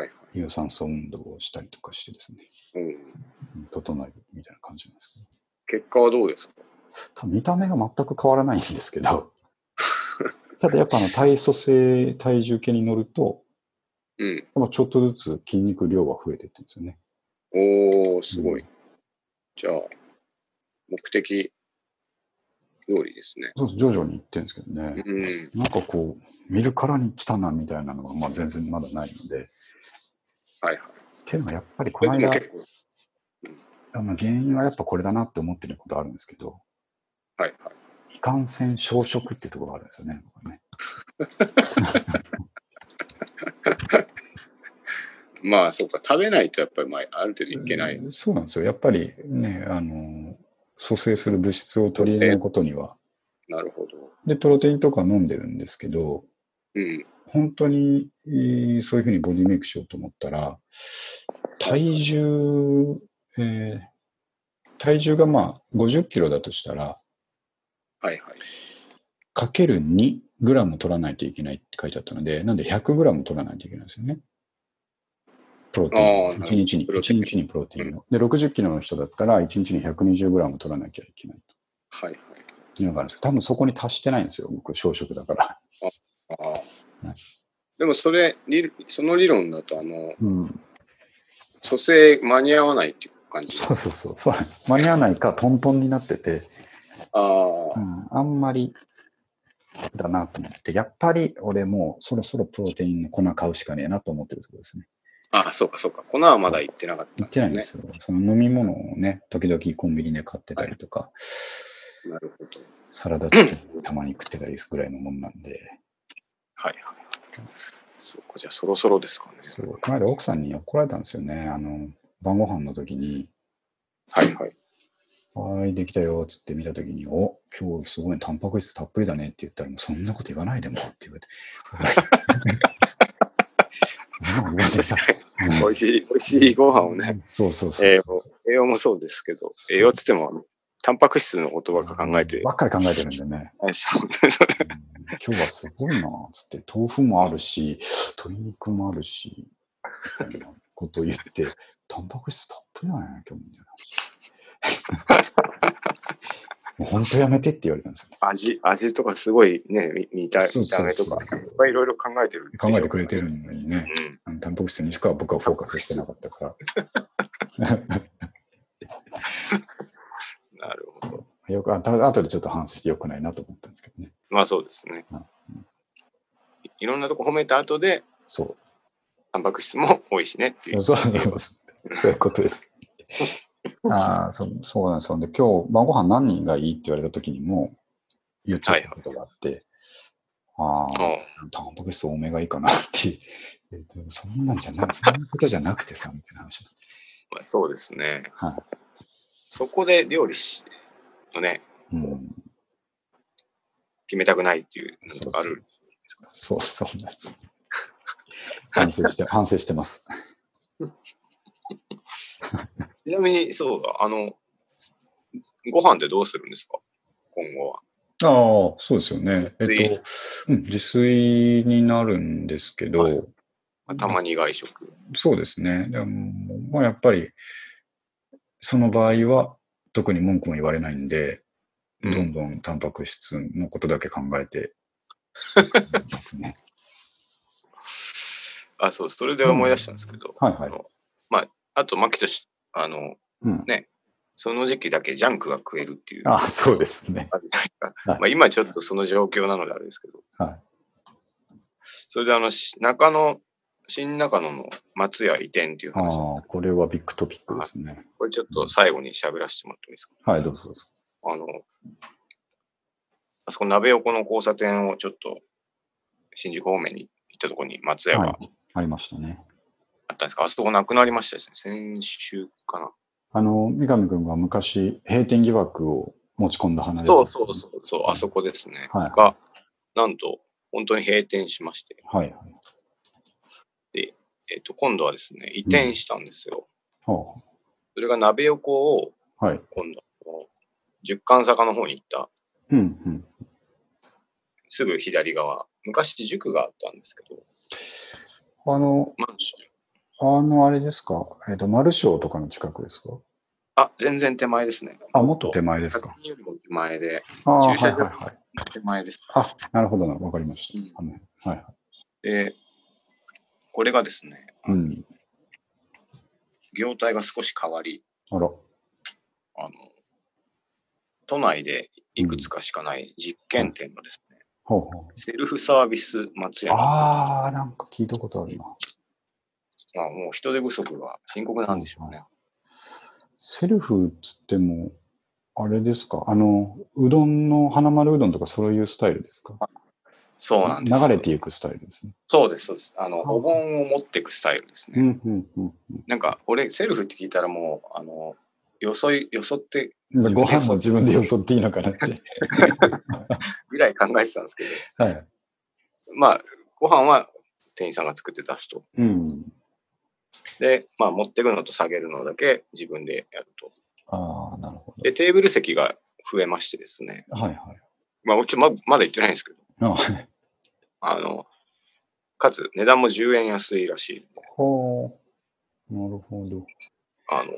はいはい。有酸素運動をしたりとかしてですね、うん。うん整えるみたいな感じなんです結果はどうですか？見た目が全く変わらないんですけど、ただやっぱあの体組成、体重計に乗ると、うん。ちょっとずつ筋肉量は増えていってるんですよね。おー、すごい。じゃあ、目的通りですね。そうそう徐々にいってるんですけどね。うん。なんかこう、見るからに来たなみたいなのが、まあ、全然まだないので、はいはい。っていうのはやっぱりこの間、でも結構、あの原因はやっぱこれだなって思ってることあるんですけど、はいはい。いかんせん小食っていうところがあるんですよね。ね まあ、そうか、食べないとやっぱり、まあ、ある程度いけない。そうなんですよ。やっぱりね、あの、蘇生する物質を取り入れることには、なるほど。で、プロテインとか飲んでるんですけど、うん。本当に、えーそういうふうにボディメイクしようと思ったら、体重、えー体重がまあ50キロだとしたら、はいはい。かける2グラム取らないといけないって書いてあったので、なんで100グラム取らないといけないんですよね。プロテイン。あーなるほど1日に、プロテイン1日にプロテインを。で、60キロの人だったら、1日に120グラム取らなきゃいけないはいはい。というのがあるんですけど、多分そこに達してないんですよ。僕、小食だから。ああはいでもそれ、理その理論だと、あの、うん。蘇生間に合わないっていう感じ？そうそうそう。そう間に合わないか、トントンになってて、ああ、うん、あんまりだなと思って、やっぱり俺もうそろそろプロテインの粉買うしかねえなと思ってるところですね。ああ、そうかそうか。粉はまだ行ってなかった言ってないんですよ。その飲み物をね、時々コンビニで買ってたりとか、なるほど。サラダチキンたまに食ってたりするぐらいのもんなんで、はいはい。そうか、じゃあそろそろですかね。そうこの間奥さんに怒られたんですよね。あの、晩ご飯の時に、はいはい。はーい、できたよ、つって見たときに、お、今日すごいタンパク質たっぷりだねって言ったら、もうそんなこと言わないでもって言われて。美味しい、美味しいご飯をね、そうそうそう。栄養、栄養もそうですけど、栄養っつっても、タンパク質の言葉が考えて、ばっかり考えてるんでね。はいそうね、そ今日はすごいな、つって、豆腐もあるし、鶏肉もあるし、みたいなことを言って、タンパク質たっぷりだね、今日みたいな。もう本当やめてって言われたんですよ。味、味とかすごいね、見見た目とか、いっぱいいろいろ考えてる。考えてくれてるのにね、うん。あのタンパク質にしか僕はフォーカスしてなかったから。なるほど。よく、あた後でちょっと反省してよくないなと思ったんですけどね。まあそうですねうん。いいろんなとこ褒めた後で、そ。タンパク質も多いしねっていうう。そうそうそういうことです。ああ、そうそうなんですよ。で、今日晩ご飯何がいいって言われた時にも言っちゃったことがあって、ああ、うんタンパク質多めがいいかなって。えでもそんなんじゃない、そんなことじゃなくてさ、みたいな話。まあ、そうですね。はそこで料理しのね、い。うん。決めたくないっていうのがあるんですそうそうなんです。反省して、反省してます。ちなみに、そうだ、あの、ご飯ってどうするんですか？今後は。ああ、そうですよね。えっ自と、うん、自炊になるんですけど、はいまあたまに外食。そうですね。でも、まあ、やっぱり、その場合は、特に文句も言われないんで、うんどんどんタンパク質のことだけ考えて ですね。あ、そう、それで思い出したんですけど、はいはいあのまあ、あと、マキとし、あの、うんね、その時期だけジャンクが食えるっていう。あそうですね。まあ、今ちょっとその状況なのであれですけど、はい。それであの、し中野、新中野の松屋移転っていう話なんですけど、これはビッグトピックですね。これちょっと最後に喋らせてもらってもいいですか？はい、どうぞどうぞ。あの、あそこ鍋横の交差点をちょっと新宿方面に行ったところに松屋がはい。ありましたね。あったんですか、あそこなくなりましたですね。先週かな。あの、三上君が昔、閉店疑惑を持ち込んだ話そうそうそうそう、あそこですね。はいが、なんと、本当に閉店しまして、はいはい。えっ、と、今度はですね、移転したんですよ。はそれが鍋横を、あ、はい。今度、十貫坂の方に行った、うんうん。すぐ左側、昔塾があったんですけど、あの、マンション。あの、あれですか？えっ、と、マルショーとかの近くですか？あ、全然手前ですね。あ、もっと手前ですか。先よりも手前で、ああ、はいはいはい。手前です。あ、なるほどな。わかりました。うんはいはい。で、これがですね、うん。業態が少し変わり、あら。あの、都内でいくつかしかない実験店がですね、ほうほう。セルフサービス松屋にああ、なんか聞いたことあるな。まあ、もう人手不足が深刻なんでしょうね。セルフっつっても、あれですか？あの、うどんの花丸うどんとかそういうスタイルですか？そうなんですよ流れていくスタイルですね。そうです、そうです。あの、あお盆を持っていくスタイルですね。うん、うん、うん。うんなんか、俺、セルフって聞いたらもう、あの、よそい、よそってご飯も自分でよそっていいのかなって。ぐらい考えてたんですけど、はい。まあ、ご飯は店員さんが作って出すと。うん。で、まあ、持ってくのと下げるのだけ自分でやると。ああ、なるほど。で、テーブル席が増えましてですね。はいはい。まあ、もちろんままだ言ってないんですけど、あはいあの、かつ値段も10円安いらしい。ほう。なるほど。あの、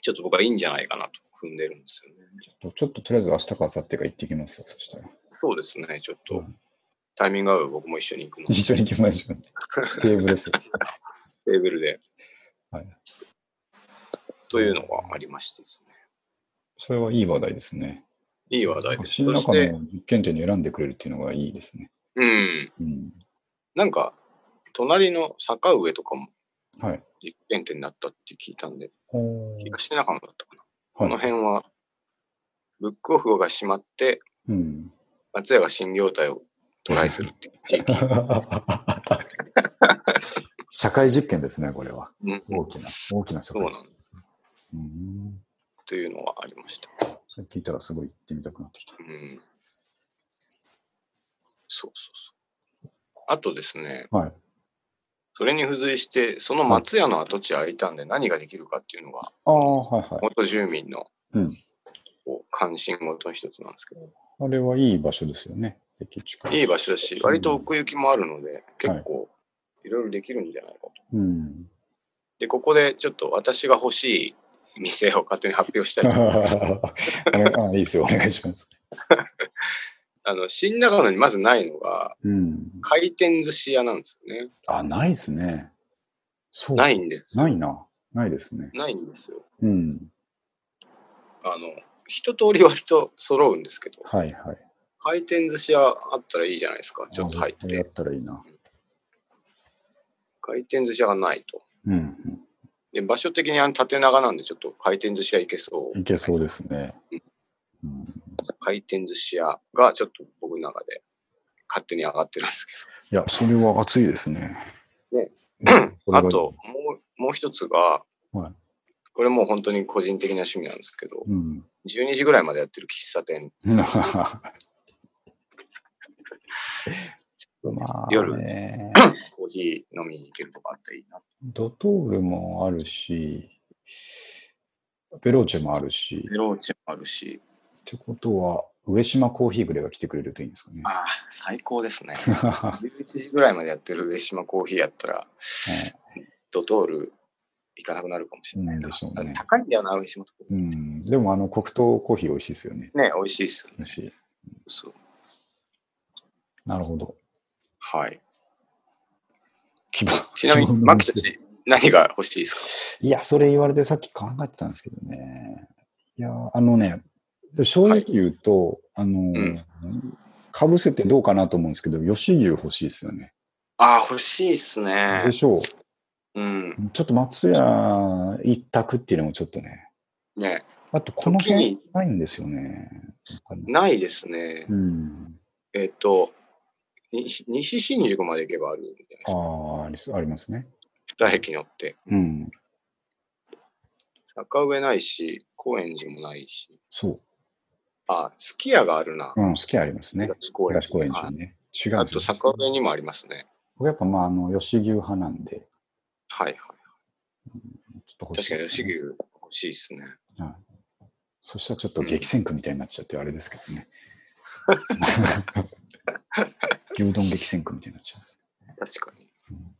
ちょっと僕はいいんじゃないかなと踏んでるんですよね。ちょっと、ちょっととりあえず明日か明後日か行ってきますよ、そしたら。そうですね、ちょっとうんタイミング合う？僕も一緒に行くので、一緒に行きましょう。テーブル席。テーブルで。はいというのがありましてですね。それはいい話題ですね。いい話題です。そして、の実験点に選んでくれるっていうのがいいですね。うん、うん。なんか、隣の坂上とかもはい。実験点になったって聞いたんで、ほう東中野だったかな。このはい。辺は、ブックオフが閉まって、うん。松屋が新業態をトライするっていう地域。社会実験ですね、これは。うん、大きな、大きな社会実験。そうなんです。うん。というのがありました。それ聞いたらすごい行ってみたくなってきた。うん。そうそうそう。あとですね、はい。それに付随して、その松屋の跡地空いたんで何ができるかっていうのが、はいはい。元住民のうん関心事の一つなんですけど、あれはいい場所ですよね。いい場所だし、割と奥行きもあるので、結構いろいろできるんじゃないかと。うん。で、ここでちょっと私が欲しい店を勝手に発表したいと思うんです あれあいいですよ、お願いします。あの、新中野にまずないのが、うん。回転寿司屋なんですよね。あ、ないですね。そう。ないんですよ。ないな。ないですね。ないんですよ。うん。あの、一通り割と揃うんですけど、はいはい。回転寿司屋あったらいいじゃないですか。ちょっと入っ。あ絶対やってたらいいな。回転寿司屋がないと。うん、で、場所的にあの縦長なんで、ちょっと回転寿司屋行けそう。うん。いけそうですね。うん、回転寿司屋がちょっと僕の中で勝手に上がってるんですけいや、それは熱いですね。ね あと、もう、もう一つが、はいこれもう本当に個人的な趣味なんですけど、うん。12時ぐらいまでやってる喫茶店。まあ、夜ね、コーヒー飲みに行けるとかあったらいいな。ドトールもあるし、ベローチェもあるし、ベローチェもあるし、ってことは、上島コーヒーぐらいが来てくれるといいんですかね。ああ、最高ですね。11時ぐらいまでやってる上島コーヒーやったら、ドトール行かなくなるかもしれないでしょうね高いんだよな、上島と。うん、でも、あの、黒糖コーヒー美味しいですよね。ね、美味しいっすよね。美味しい。そう。なるほど。はい。希望ちなみに、マキたち、何が欲しいですか？いや、それ言われてさっき考えてたんですけどね。いや、あのね、正直言うと、あの、んかぶせてどうかなと思うんですけど、吉牛欲しいですよね。ああ、欲しいっすねで。しょう。うん。ちょっと松屋一択っていうのもちょっとね。ね、あと、この辺ないんですよね。ないですねう。ん。えっと、西西新宿まで行けばあるんじゃないですあか。あ、ありすありますね。二駅乗って。うん。坂上ないし、高円寺もないし。そあ、すき家があるな。う。うん、好きありますね。東高円東高円寺ね。違うんあと。坂上にもありますね。僕やっぱまあ、あの、吉牛派なんで、はいはい。ちょっと確かに吉牛欲しいですね。はい。そしたらちょっと激戦区みたいになっちゃってあれですけどね。牛丼激戦区みたいになっちゃう。確かに。うん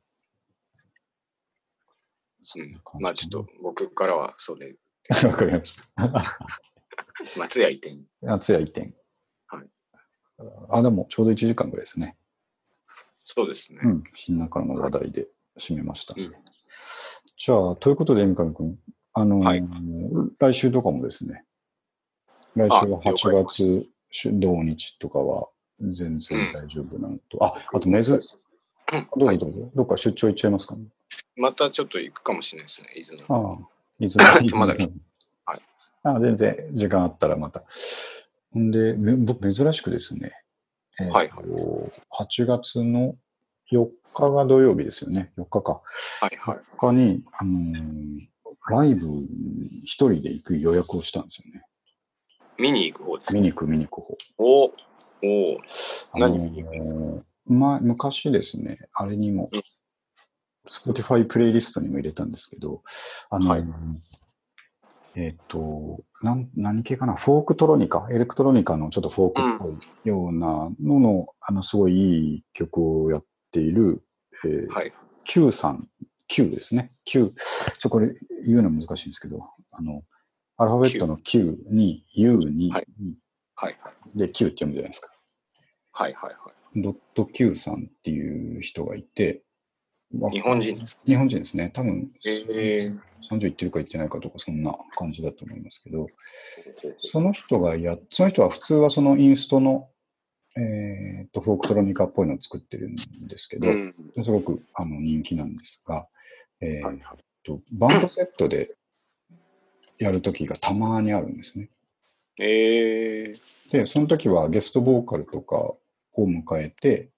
まあちょっと僕からはそれ、わかりました。松屋移転。夏屋移転。はい。あ、でもちょうど1時間ぐらいですね。そうですね。うん。新中野の話題で締めました。うんじゃあ、ということで、三上君、あのーはい来週とかもですね、来週はあ了解8月し土日とかは全然大丈夫なのと、あ、あと、めず、どうはいぞどうぞ、どっか出張行っちゃいますか？ね。またちょっと行くかもしれないですね、伊豆の。ああ、伊豆 伊豆まだはい。あ全然時間あったらまた。ほんで、め僕珍しくですね、えーとはい8月の4日が土曜日ですよね。4日か。はいはい。4日に、あのーライブ一人で行く予約をしたんですよね。見に行く方です見に行く、見に行く方。おおあの何ーま、昔ですね、あれにもうん、Spotify プレイリストにも入れたんですけど、あのーはいえっ、と、なん、何系かな？フォークトロニカ、エレクトロニカのちょっとフォークっぽいようなのの、あの、すごいいい曲をやっている、えーはい。Q さん、Q ですね。Q。ちょ、これ言うの難しいんですけど、あの、アルファベットの Q に U に、はいはい。はい。で Q って読むじゃないですか。はい。はい。はい。ドット Q さんっていう人がいて、まあ日本人ですか日本人ですね。多分、えー30いってるかいってないかとか、そんな感じだと思いますけど、その人がや、その人は普通はそのインストの、えっと、フォークトロニカっぽいのを作ってるんですけど、うん。すごくあの人気なんですが、えーバンドセットでやるときがたまにあるんですね。えー。で、その時はゲストボーカルとかを迎えて。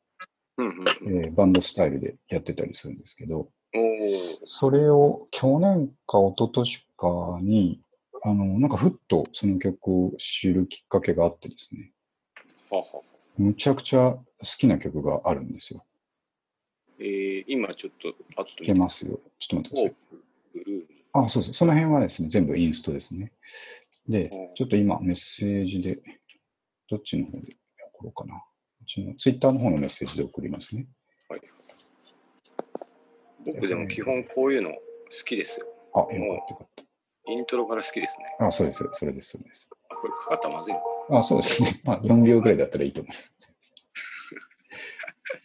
えーバンドスタイルでやってたりするんですけど。それを去年か一昨年かに、あの、なんかふっとその曲を知るきっかけがあってですね。むちゃくちゃ好きな曲があるんですよ。えー、今ちょっとパッと聴けますよ。ちょっと待ってください。あ、そうです。その辺はですね、全部インストですね。でうん、ちょっと今メッセージで、どっちの方で送ろうかな。ちのツイッターの方のメッセージで送りますね。はい。僕でも基本こういうの好きですよ。あ、よかったよかっイントロから好きですね。た。あ、そうです。それです。それです。あこれかかったらまずいの？かあ、そうですね。まあ、4秒ぐらいだったらいいと思います。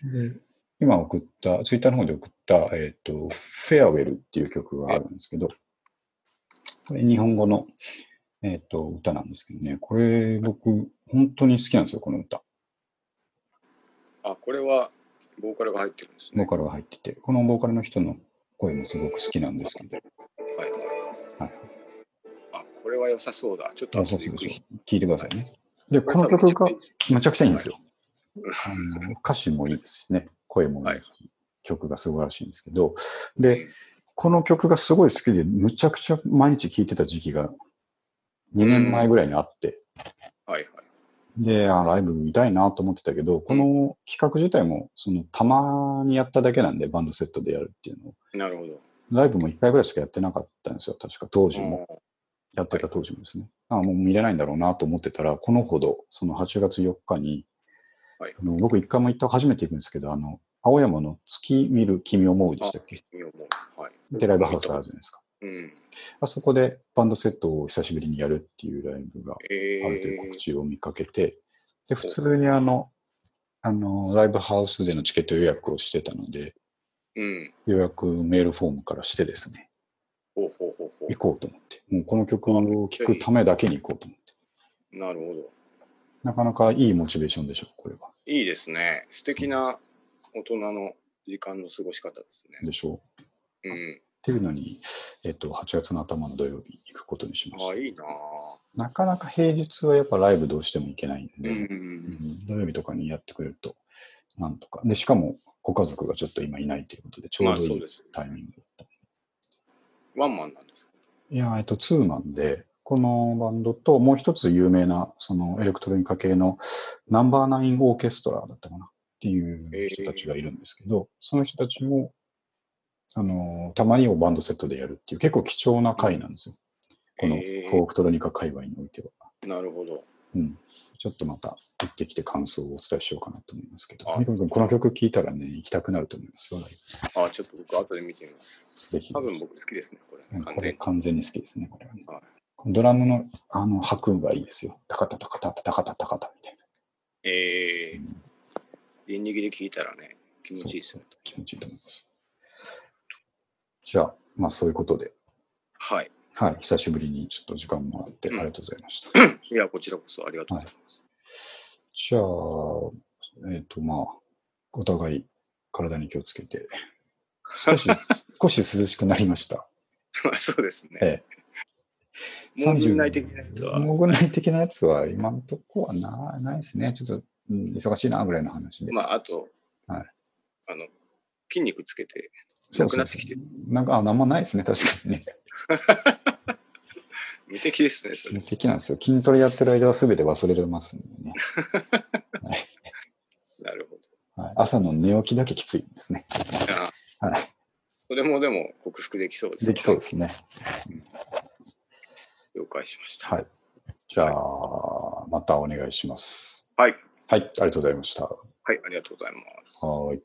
で今送った、ツイッターの方で送った、えっ、と、フェアウェルっていう曲があるんですけど、これ日本語の、えっ、と、歌なんですけどね、これ僕、本当に好きなんですよ、この歌。あ、これはボーカルが入ってるんですね。ボーカルが入ってて、このボーカルの人の声もすごく好きなんですけど、はいはい。はい。あ、これは良さそうだ。ちょっと。聞いてくださいね。で、ここの曲がめちゃくちゃいいんですよ。あの歌詞もいいですしね、声もいいし、曲が素晴らしいんですけど、で、この曲がすごい好きで、むちゃくちゃ毎日聴いてた時期が2年前ぐらいにあって、はいはい。で、あライブ見たいなと思ってたけど、この企画自体も、その、たまにやっただけなんで、バンドセットでやるっていうのを。なるほど。ライブも1回ぐらいしかやってなかったんですよ、確か当時も。うんやってた当時もですね。あもう見れないんだろうなと思ってたら、このほど、その8月4日に、はいあの僕一回も行った、初めて行くんですけど、あの、青山の月見る君を思うでしたっけ？はい。で、ライブハウスあるじゃないですか。うん。あそこでバンドセットを久しぶりにやるっていうライブがえあるというー告、知を見かけて、で、普通にあの、あの、ライブハウスでのチケット予約をしてたので、うん。予約メールフォームからしてですね、ほうほうほうほ行こうと思って、もうこの曲を聴くためだけに行こうと思って。う。なるほど。なかなかいいモチベーションでしょ、これは。いいですね。素敵な大人の時間の過ごし方ですね。でしょう。うん。っていうのに、えっと、8月の頭の土曜日行くことにしましあ、た。いいなぁ。なかなか平日はやっぱライブどうしても行けないんで、うん。うん土曜日とかにやってくれると、なんとか。で、しかもご家族がちょっと今いないということで、ちょうどいい。タイミングだった。ワンマンなんですか？いや、えっと、ツーマンで、このバンドと、もう一つ有名な、そのエレクトロニカ系のナンバーナインオーケストラだったかな？っていう人たちがいるんですけど、その人たちも、あの、たまにをバンドセットでやるっていう結構貴重な回なんですよ。このフォークトロニカ界隈においては。なるほど。うん。ちょっとまた行ってきて感想をお伝えしようかなと思いますけど、この曲聴いたらね、行きたくなると思いますよ。あ、ちょっと僕後で見てみます。ブぜひ。多分僕好きですね、これ。完全に。完全に好きですね、これはね。はいドラムのあの拍がいいですよ。タカタタカタタタカタタカタみたいな。えー、電力で聞いたらね、気持ちいいですよね。気持ちいいと思います。じゃあ、まあそういうことで、はい。はい、久しぶりにちょっと時間もらってあうんりがとうございました。いや、こちらこそありがとうございます。じゃあ、えっ、とまあ、お互い体に気をつけて、少し、少し涼しくなりました。まあそうですね。ええもう軍内的なやつは。もう軍内的なやつは今のとこはなないですね。ちょっと、うん、忙しいなぐらいの話で。まあ、あと、はいあの、筋肉つけて、なくなってきてなんか、あ、なんもないですね、確かにね。無敵ですね、それ無。敵なんですよ。筋トレやってる間は全て忘れられますんでね。なるほど。はい、朝の寝起きだけきついんですね。あはい。それもでも克服できそうです、できそうですね。了解しました。はい。じゃあ、またお願いします。はい。はい、ありがとうございました。はい、ありがとうございます。はい。